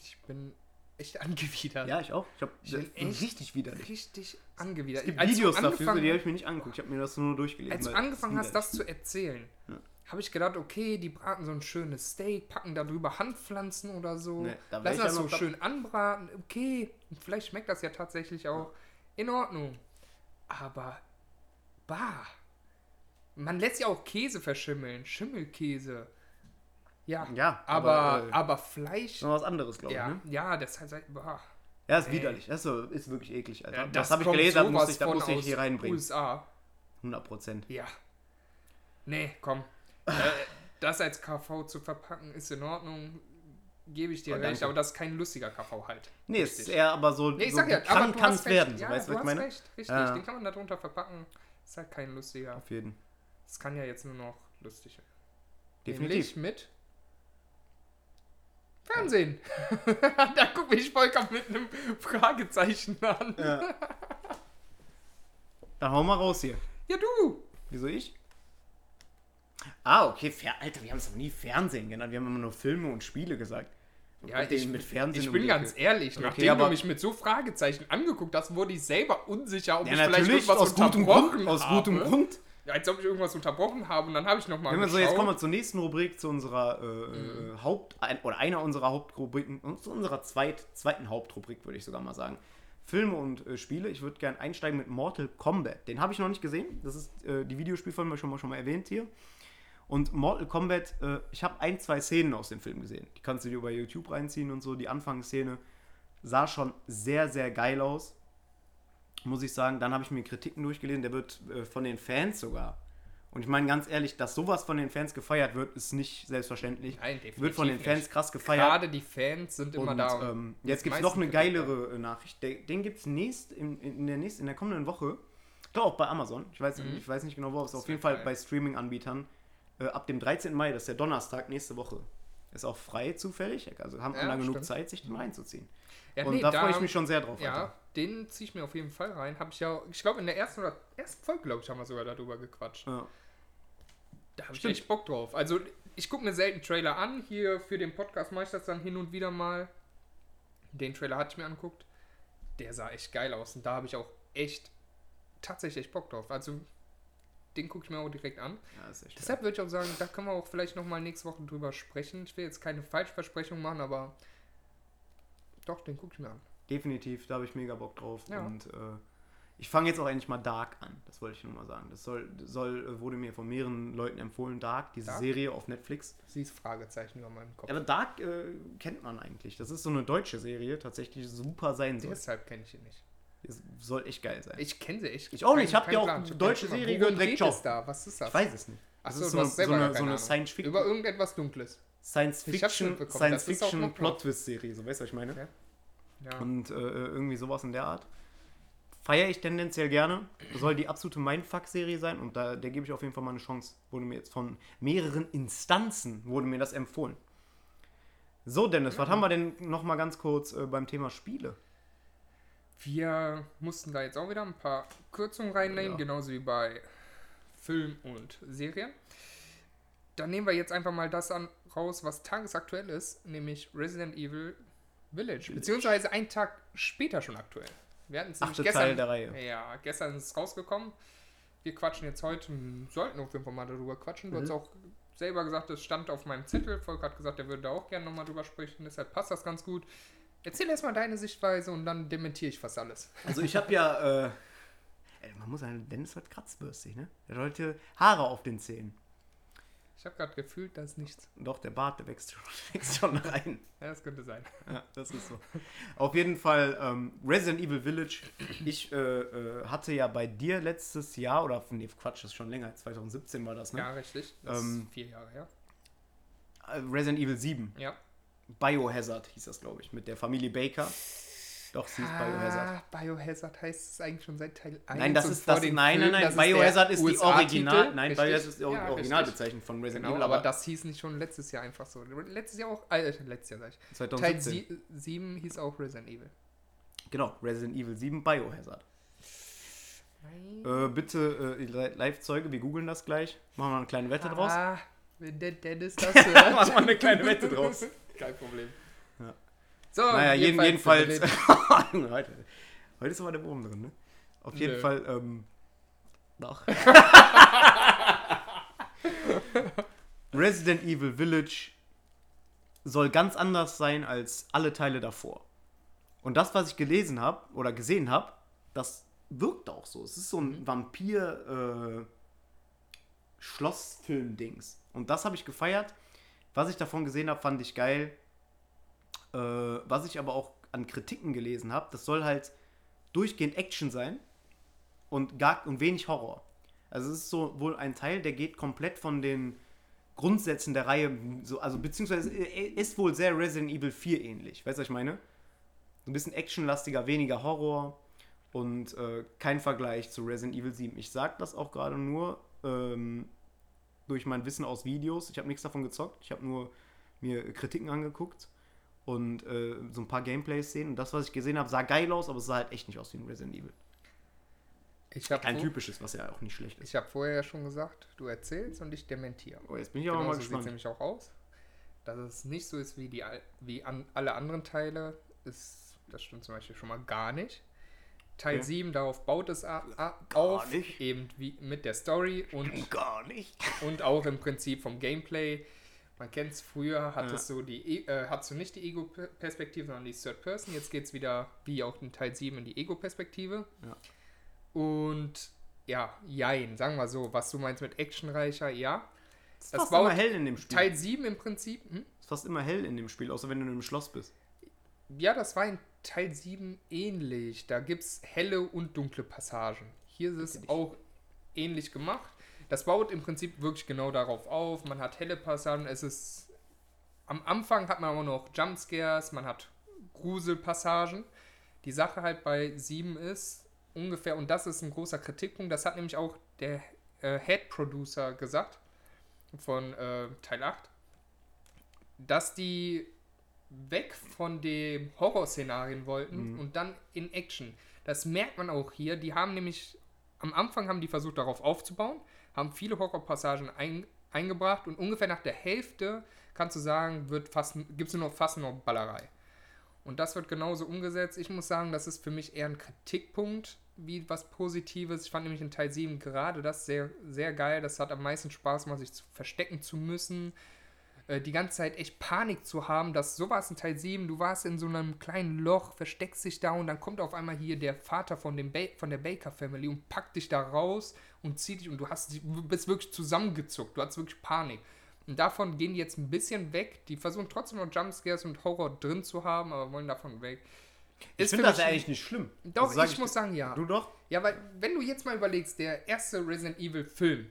ich bin echt angewidert. Ja, ich auch. Ich habe Ich bin echt richtig widerlich. Richtig angewidert. Es gibt Videos dafür, die habe ich mir nicht angeguckt. Ich habe mir das nur durchgelesen. Als du angefangen hast, das zu erzählen, Ja. Habe ich gedacht, okay, die braten so ein schönes Steak, packen da drüber Handpflanzen oder so, Nee, da lassen das so schön anbraten, okay, vielleicht schmeckt das ja tatsächlich auch in Ordnung. Aber, bah, man lässt ja auch Käse verschimmeln, Schimmelkäse. Ja, Ja, aber, aber, aber, äh, Fleisch, Noch was anderes, glaube ja, ich. Ne? ja, das heißt, bah. Ja, ist Ey. widerlich. Das ist, so, ist wirklich eklig, Alter. Ja, das habe ich gelesen, da musste ich, da musste ich hier reinbringen. USA. 100 Prozent. Ja. Nee, komm. Äh, das als KV zu verpacken ist in Ordnung. Gebe ich dir Oh, recht, aber das ist kein lustiger KV halt. Nee, es ist Richtig. eher aber so, Nee, ich so sag ja, kann kann es werden. So, Ja, weißt du, was ich hast meine? recht. Richtig, Ja. den kann man darunter verpacken. Ist halt kein lustiger. Auf jeden. Es kann ja jetzt nur noch lustig werden. Definitiv. Nämlich mit Fernsehen. da gucke ich Volker mit einem Fragezeichen an. Ja. Dann hau mal raus hier. Ja, du. Wieso ich? Ah, okay. Alter, wir haben es noch nie Fernsehen genannt. Wir haben immer nur Filme und Spiele gesagt. Ja, ich, mit Fernsehen ich bin ganz ehrlich, Okay, nachdem aber- du mich mit so Fragezeichen angeguckt hast, wurde ich selber unsicher, ob Ja, ich vielleicht irgendwas aus gutem unterbrochen Grund. Aus habe. gutem Grund. Ja, als ob ich irgendwas unterbrochen habe und dann habe ich nochmal so, jetzt kommen wir zur nächsten Rubrik, zu unserer äh, Mhm. äh, Haupt- ein, oder einer unserer Hauptrubriken, und zu unserer zweit, zweiten Hauptrubrik, würde ich sogar mal sagen. Filme und äh, Spiele. Ich würde gerne einsteigen mit Mortal Kombat. Den habe ich noch nicht gesehen. Das ist äh, die Videospielfolge, schon mal, schon mal erwähnt hier. Und Mortal Kombat, äh, ich habe ein, zwei Szenen aus dem Film gesehen. Die kannst du dir bei YouTube reinziehen und so. Die Anfangsszene sah schon sehr, sehr geil aus. Muss ich sagen. Dann habe ich mir Kritiken durchgelesen. Der wird äh, von den Fans sogar. Und ich meine ganz ehrlich, dass sowas von den Fans gefeiert wird, ist nicht selbstverständlich. Nein, wird von den Fans nicht. krass gefeiert. Gerade die Fans sind immer Und da. und ähm, jetzt gibt es noch eine geilere äh, Nachricht. Den, gibt es nächst, in, in, der in der kommenden Woche. Ich glaube auch bei Amazon. Ich weiß, Mhm. ich weiß nicht genau wo, aber es ist auf jeden wird Fall geil. bei Streaming-Anbietern. Äh, ab dem 13. Mai, das ist der Donnerstag nächste Woche. Ist auch frei zufällig. Also haben Ja, wir da genug stimmt. Zeit, sich den reinzuziehen. Ja, Und nee, da freue ich mich schon sehr drauf. Ja, Alter. den ziehe ich mir auf jeden Fall rein. Habe ich ja, ich glaube, in der ersten oder ersten Folge, glaube ich, haben wir sogar darüber gequatscht. Ja. Da habe ich echt Bock drauf. Also, ich gucke mir selten Trailer an. Hier für den Podcast mache ich das dann hin und wieder mal. Den Trailer hatte ich mir angeguckt. Der sah echt geil aus. Und da habe ich auch echt, tatsächlich Bock drauf. Also, den gucke ich mir auch direkt an. Ja, ist Deshalb würde ich auch sagen, da können wir auch vielleicht nochmal nächste Woche drüber sprechen. Ich will jetzt keine Falschversprechung machen, aber doch, den gucke ich mir an. Definitiv, da habe ich mega Bock drauf. Ja. Und äh, ich fange jetzt auch endlich mal Dark an. Das wollte ich nur mal sagen. Das soll, soll äh, wurde mir von mehreren Leuten empfohlen, Dark, diese Dark? Serie auf Netflix. Siehst Fragezeichen über meinem Kopf. Aber Dark äh, kennt man eigentlich. Das ist so eine deutsche Serie, tatsächlich super sein soll. Deshalb kenne ich ihn nicht. Soll echt geil sein. Ich kenne sie echt. Ich auch nicht. Ich Kein- hab kein ja auch hab deutsche. Serie gehört, direkt geht da? Was ist das? Ich weiß es nicht. Ach Das ist so, eine- so eine, so eine. Science Fiction, Über irgendetwas Dunkles. Science Fiction, Science Fiction Plot Twist Serie. So weißt du, was ich meine? Okay. Ja. Und äh, irgendwie sowas in der Art. Feiere ich tendenziell gerne. Soll die absolute Mindfuck-Serie sein und da, der gebe ich auf jeden Fall mal eine Chance. Wurde mir jetzt von mehreren Instanzen wurde mir das empfohlen. So, Dennis, was haben wir denn noch mal ganz kurz äh, beim Thema Spiele? Wir mussten da jetzt auch wieder ein paar Kürzungen reinnehmen, Ja. genauso wie bei Film und Serien. Dann nehmen wir jetzt einfach mal das an, raus, was tagesaktuell ist, nämlich Resident Evil Village. Beziehungsweise einen Tag später schon aktuell. Wir hatten es nämlich gestern. Teil der Reihe. Ja, gestern ist es rausgekommen. Wir quatschen jetzt heute, sollten auf jeden Fall mal darüber quatschen. Du Mhm. hast auch selber gesagt, es stand auf meinem Zettel. Volker hat gesagt, er würde da auch gerne nochmal drüber sprechen. Deshalb passt das ganz gut. Erzähl erstmal deine Sichtweise und dann dementiere ich fast alles. Also ich habe ja, äh, ey, man muss sagen, Dennis wird kratzbürstig, ne? Er hat heute Haare auf den Zähnen. Ich habe gerade gefühlt, da ist nichts. Doch, der Bart, der wächst schon, wächst schon rein. Ja, das könnte sein. Ja, das ist so. Auf jeden Fall ähm, Resident Evil Village. Ich äh, äh, hatte ja bei dir letztes Jahr, oder nee, Quatsch, das ist schon länger, 2017 war das, ne? Ja, richtig. Das Ähm, ist vier Jahre her. Äh, Resident Evil 7. Ja. Biohazard hieß das, glaube ich, mit der Familie Baker. Doch, sie hieß Biohazard. Ah, Biohazard heißt es eigentlich schon seit Teil 1. Nein, das ist vor das. Nein, Filmen, nein, nein. ist Biohazard der ist die Original. Nein, richtig? Biohazard ist die Ja. Originalbezeichnung von Resident Genau, Evil, aber aber, das hieß nicht schon letztes Jahr einfach so. Letztes Jahr auch, äh, letztes Jahr sag ich. Teil 2017. 7 hieß auch Resident Evil. Genau, Resident Evil 7 Biohazard. Äh, bitte, äh, Li- Live-Zeuge, wir googeln das gleich. Machen wir eine kleine Wette draus. Ah, wenn der Dennis das hört. Machen wir eine kleine Wette draus. Kein Problem. Ja. So, Naja, jeden, jedenfalls. Heute, heute ist aber der Wurm drin, ne? Auf Nö. jeden Fall, ähm. Doch. Resident Evil Village soll ganz anders sein als alle Teile davor. Und das, was ich gelesen habe oder gesehen habe, das wirkt auch so. Es ist so ein Vampir- äh, Schlossfilm-Dings. Und das habe ich gefeiert. Was ich davon gesehen habe, fand ich geil. Äh, was ich aber auch an Kritiken gelesen habe, das soll halt durchgehend Action sein und, gar, und wenig Horror. Also es ist so wohl ein Teil, der geht komplett von den Grundsätzen der Reihe, so, also beziehungsweise er ist wohl sehr Resident Evil 4 ähnlich. Weißt du, was ich meine? Ein bisschen actionlastiger, weniger Horror und äh, kein Vergleich zu Resident Evil 7. Ich sage das auch gerade nur ähm, durch mein Wissen aus Videos. Ich habe nichts davon gezockt. Ich habe nur mir Kritiken angeguckt und äh, so ein paar Gameplays sehen. Und das, was ich gesehen habe, sah geil aus, aber es sah halt echt nicht aus wie ein Resident Evil. Ich habe Kein vor, typisches, was ja auch nicht schlecht ist. ich hab vorher ja schon gesagt, du erzählst und ich dementiere. Oh, jetzt bin ich aber Genau mal so sieht gespannt. nämlich auch aus. Dass es nicht so ist wie, die, wie an, alle anderen Teile, ist, das stimmt zum Beispiel schon mal gar nicht. Teil Okay. 7, darauf baut es a, a, Gar auf, nicht. eben wie mit der Story und, Gar nicht. und auch im Prinzip vom Gameplay. Man kennt es früher, hattest du die, E- äh, hattest du nicht die Ego-Perspektive, sondern die Third Person. Jetzt geht es wieder, wie auch in Teil 7, in die Ego-Perspektive. Ja. Und ja, jein, sagen wir so, was du meinst mit actionreicher, ja. Es ist Das fast baut immer hell in dem Spiel. Teil 7 im Prinzip, hm? Es ist fast immer hell in dem Spiel, außer wenn du in einem Schloss bist. ja, das war in Teil 7 ähnlich. Da gibt es helle und dunkle Passagen. Hier ist es auch ähnlich gemacht. Das baut im Prinzip wirklich genau darauf auf. Man hat helle Passagen. Es ist. Am Anfang hat man aber noch Jumpscares, man hat Gruselpassagen. Die Sache halt bei 7 ist ungefähr, und das ist ein großer Kritikpunkt, das hat nämlich auch der äh, Head Producer gesagt von äh, Teil 8, dass die weg von dem Horrorszenarien wollten und dann in Action. Das merkt man auch hier. Die haben nämlich am Anfang haben die versucht darauf aufzubauen, haben viele Horrorpassagen ein, eingebracht und ungefähr nach der Hälfte kannst du sagen, wird fast, gibt es nur noch fast nur Ballerei. Und das wird genauso umgesetzt. Ich muss sagen, das ist für mich eher ein Kritikpunkt wie was Positives. Ich fand nämlich in Teil 7 gerade das sehr, sehr geil. Das hat am meisten Spaß gemacht, sich zu verstecken zu müssen. Äh, die ganze Zeit echt Panik zu haben, dass sowas in Teil 7, du warst in so einem kleinen Loch, versteckst dich da und dann kommt auf einmal hier der Vater von, dem ba von der Baker Family und packt dich da raus und zieht dich und du hast, bist wirklich zusammengezuckt, du hast wirklich Panik. Und davon gehen die jetzt ein bisschen weg. Die versuchen trotzdem noch Jumpscares und Horror drin zu haben, aber wollen davon weg. Ich finde das eigentlich nicht schlimm. Doch, sag ich, muss sagen, ja. Du doch? Ja, weil, wenn du jetzt mal überlegst, der erste Resident Evil Film,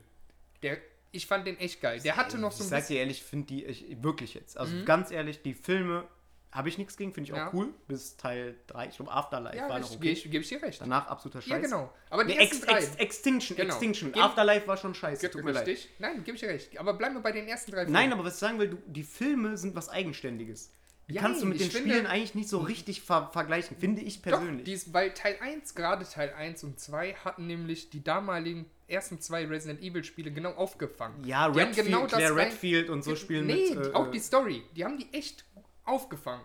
der, ich fand den echt geil. Der hatte noch so ich ein sag bisschen. dir ehrlich, finde die, ich, wirklich jetzt, also Mhm. ganz ehrlich, die Filme habe ich nichts gegen, finde ich Ja. auch cool, bis Teil 3, ich glaube Afterlife Ja, war noch ich, okay. gebe ich, ich dir recht. Danach absoluter Scheiß. Ja, genau. Aber die Nee, ersten Ex. Ex, Extinction, Genau. Extinction. Geb- Afterlife war schon scheiße, tut mir leid. Nein, gebe ich dir recht. Aber bleiben wir bei den ersten drei Nein, aber was ich sagen will, du, die Filme sind was Eigenständiges. Die Ja, kannst du mit den finde- Spielen eigentlich nicht so richtig ver vergleichen, finde ich Doch, persönlich. dies, weil Teil 1, gerade Teil 1 und 2, hatten nämlich die damaligen ersten zwei Resident Evil Spiele genau aufgefangen. ja, Die Redfield, genau das Claire Redfield und so spielen nee, mit. äh, auch die Story. Die haben die echt aufgefangen.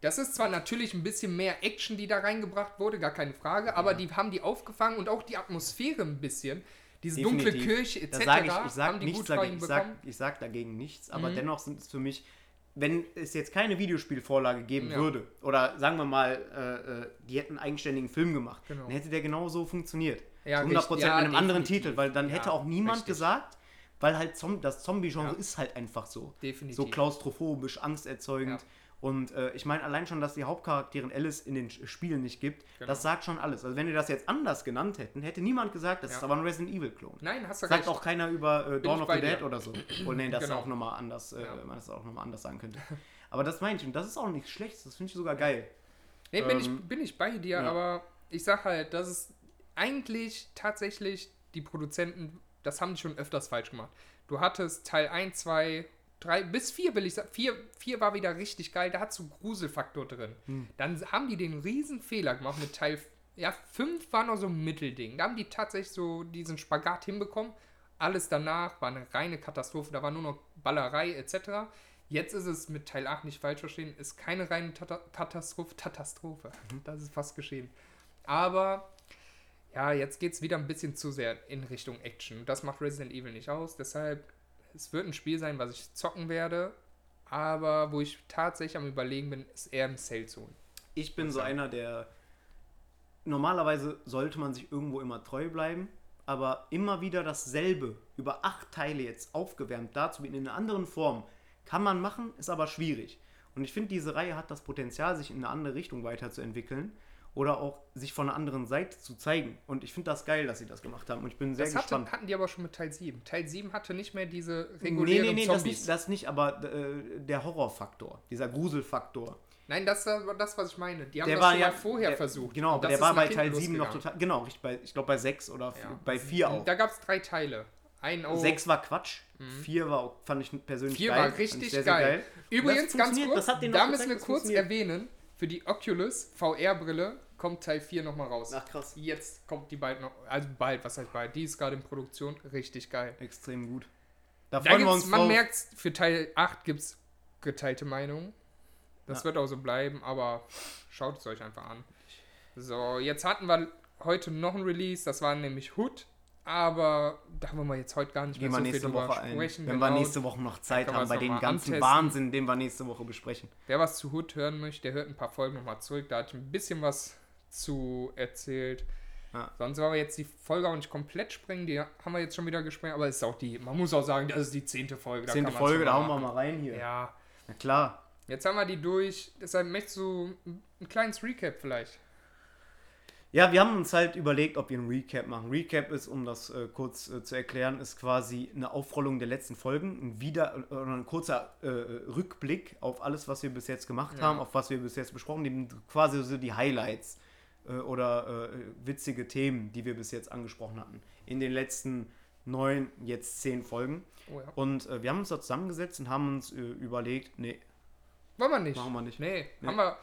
Das ist zwar natürlich ein bisschen mehr Action, die da reingebracht wurde, gar keine Frage, aber die haben die aufgefangen und auch die Atmosphäre ein bisschen. Diese dunkle Definitiv. Kirche etc. Da sage ich, ich sag haben die nichts gut dagegen. Ich sag, ich sag dagegen nichts, aber Mhm. dennoch sind es für mich, wenn es jetzt keine Videospielvorlage geben Ja. würde, oder sagen wir mal, äh, äh, die hätten einen eigenständigen Film gemacht, Genau. dann hätte der genauso funktioniert. Ja, Zu 100% richtig. Ja, mit einem anderen definitiv. Titel, weil dann Ja, hätte auch niemand richtig. gesagt, weil halt das Zombie-Genre Ja. ist halt einfach so. Definitiv. So klaustrophobisch, angsterzeugend. Und äh, ich meine, allein schon, dass die Hauptcharakterin Alice in den Sch- Spielen nicht gibt, Genau. das sagt schon alles. Also wenn wir das jetzt anders genannt hätten, hätte niemand gesagt, das Ja. ist aber ein Resident Evil-Klon. Nein, hast du Sagt auch keiner über äh, Dawn of the Dead dir. oder so. Oh nee, das Genau. ist auch nochmal anders, äh, Ja. man das auch nochmal anders sagen könnte. Aber das meine ich und das ist auch nichts Schlechtes, das finde ich sogar geil. Nee, bin, Ähm, ich, bin ich bei dir, ja. aber ich sag halt, das ist eigentlich tatsächlich die Produzenten, das haben die schon öfters falsch gemacht. Du hattest Teil 1, 2, 3, bis 4 will ich sagen. 4, 4 war wieder richtig geil, da hat so Gruselfaktor drin. Hm. Dann haben die den riesen Fehler gemacht mit Teil, ja, 5 war noch so ein Mittelding. Da haben die tatsächlich so diesen Spagat hinbekommen. Alles danach war eine reine Katastrophe, da war nur noch Ballerei etc. Jetzt ist es mit Teil 8 nicht falsch verstehen, ist keine reine Tata Katastrophe, Katastrophe. Das ist fast geschehen. Aber ja, jetzt geht es wieder ein bisschen zu sehr in Richtung Action. Das macht Resident Evil nicht aus. Deshalb, es wird ein Spiel sein, was ich zocken werde. Aber wo ich tatsächlich am Überlegen bin, ist eher im Sale zu holen. Ich bin so einer, der normalerweise sollte man sich irgendwo immer treu bleiben, aber immer wieder dasselbe über acht Teile jetzt aufgewärmt dazu in einer anderen Form kann man machen, ist aber schwierig. Und ich finde, diese Reihe hat das Potenzial, sich in eine andere Richtung weiterzuentwickeln oder auch sich von einer anderen Seite zu zeigen. Und ich finde das geil, dass sie das gemacht haben. Und ich bin sehr Das gespannt. hatten die aber schon mit Teil 7. Teil 7 hatte nicht mehr diese Nee, regulären nee, nee, das Zombies. nicht, das nicht, aber äh, der Horrorfaktor, dieser Gruselfaktor. Nein, das war das, was ich meine. Die haben Der das war schon ja mal vorher der, versucht. Genau, aber das der war bei Teil 7 noch total. Genau, bei, ich glaube bei 6 oder Ja. bei 4 auch. Da gab es drei Teile. Ein auch. 6 war Quatsch, 4 war fand ich persönlich Vier geil. war Fand ich richtig sehr, sehr geil. Übrigens, Das ganz kurz, das da müssen wir das kurz erwähnen, für die Oculus VR-Brille kommt Teil 4 nochmal raus. Ach krass. Jetzt kommt die bald noch, also bald, was heißt bald, die ist gerade in Produktion, richtig geil. Extrem gut. Da Da freuen wir gibt's, uns man merkt, für Teil 8 gibt es geteilte Meinungen. Das Ja. wird auch so bleiben, aber schaut es euch einfach an. So, jetzt hatten wir heute noch ein Release, das war nämlich Hood, aber da wollen wir jetzt heute gar nicht Gehen mehr wir so viel nächste drüber Woche ein. sprechen. Wenn wir genau. nächste Woche noch Zeit wir haben, bei dem ganzen antesten. Wahnsinn, den wir nächste Woche besprechen. Wer was zu Hood hören möchte, der hört ein paar Folgen nochmal zurück. Da hatte ich ein bisschen was zu erzählt. Ja. Sonst wollen wir jetzt die Folge auch nicht komplett sprengen. Die haben wir jetzt schon wieder gesprengt. Aber es ist auch die, man muss auch sagen, das ist die zehnte Folge. Zehnte Folge, da hauen wir mal rein hier. Ja, Na klar. jetzt haben wir die durch. Deshalb möchtest du ein kleines Recap vielleicht? Ja, wir haben uns halt überlegt, ob wir einen Recap machen. Recap ist, um das äh, kurz äh, zu erklären, ist quasi eine Aufrollung der letzten Folgen, ein wieder äh, ein kurzer äh, Rückblick auf alles, was wir bis jetzt gemacht Ja. haben, auf was wir bis jetzt besprochen haben, quasi so die Highlights äh, oder äh, witzige Themen, die wir bis jetzt angesprochen hatten. In den letzten neun, jetzt zehn Folgen. Oh ja. Und äh, wir haben uns da zusammengesetzt und haben uns äh, überlegt, nee, Wollen wir nicht? machen wir nicht. Nee, Nee. haben wir.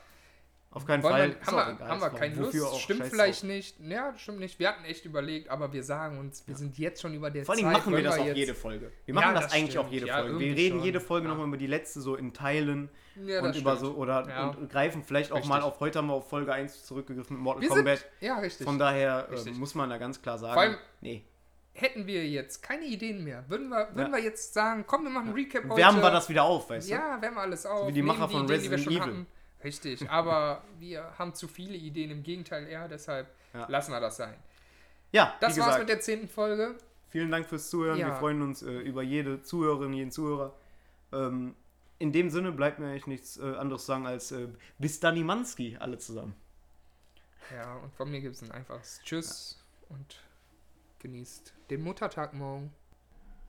Auf keinen Wollen Fall. wir, haben, wir, egal. haben wir keine Lust? auch, Stimmt vielleicht drauf. nicht. Ja, stimmt nicht. Wir hatten echt überlegt, aber wir sagen uns, wir sind jetzt schon über der Vor allem Zeit. machen wir das auch jede Folge. Wir Ja, machen das, das eigentlich stimmt. auch jede Ja, Folge. Wir reden schon. jede Folge Ja. nochmal über die letzte so in Teilen Ja, und über so oder Ja. und greifen vielleicht auch mal Richtig. auf heute haben wir auf Folge 1 zurückgegriffen mit Mortal Wir Kombat. sind, ja, richtig. Von daher äh, Richtig. muss man da ganz klar sagen, Vor allem- nee. Hätten wir jetzt keine Ideen mehr, würden wir, würden Ja. wir jetzt sagen, komm, wir machen ein Recap heute. Wärmen wir das wieder auf, weißt du? Ja, wärmen wir alles auf. wie die Macher von Ideen, die Resident Evil. hatten. Richtig, aber wir haben zu viele Ideen, im Gegenteil eher, deshalb Ja. lassen wir das sein. Ja, Das wie war's gesagt, mit der zehnten Folge. vielen Dank fürs Zuhören. Ja. Wir freuen uns äh, über jede Zuhörerin, jeden Zuhörer. Ähm, in dem Sinne bleibt mir eigentlich nichts äh, anderes sagen als äh, bis dann Manski, alle zusammen. Ja, und von mir gibt es ein einfaches Tschüss und genießt den Muttertag morgen.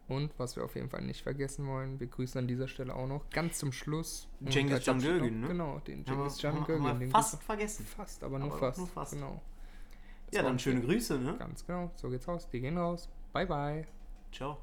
Und was wir auf jeden Fall nicht vergessen wollen, wir grüßen an dieser Stelle auch noch ganz zum Schluss. Abschied Can-Gögün, noch- ne? Genau, den wir- Can Gögün. haben wir fast vergessen. Fast, aber nur Aber fast. nur fast. Genau. Das Ja, dann schöne Schön- Grüße, ne? Ganz genau, so geht's aus. Wir gehen raus. Bye, bye. Ciao.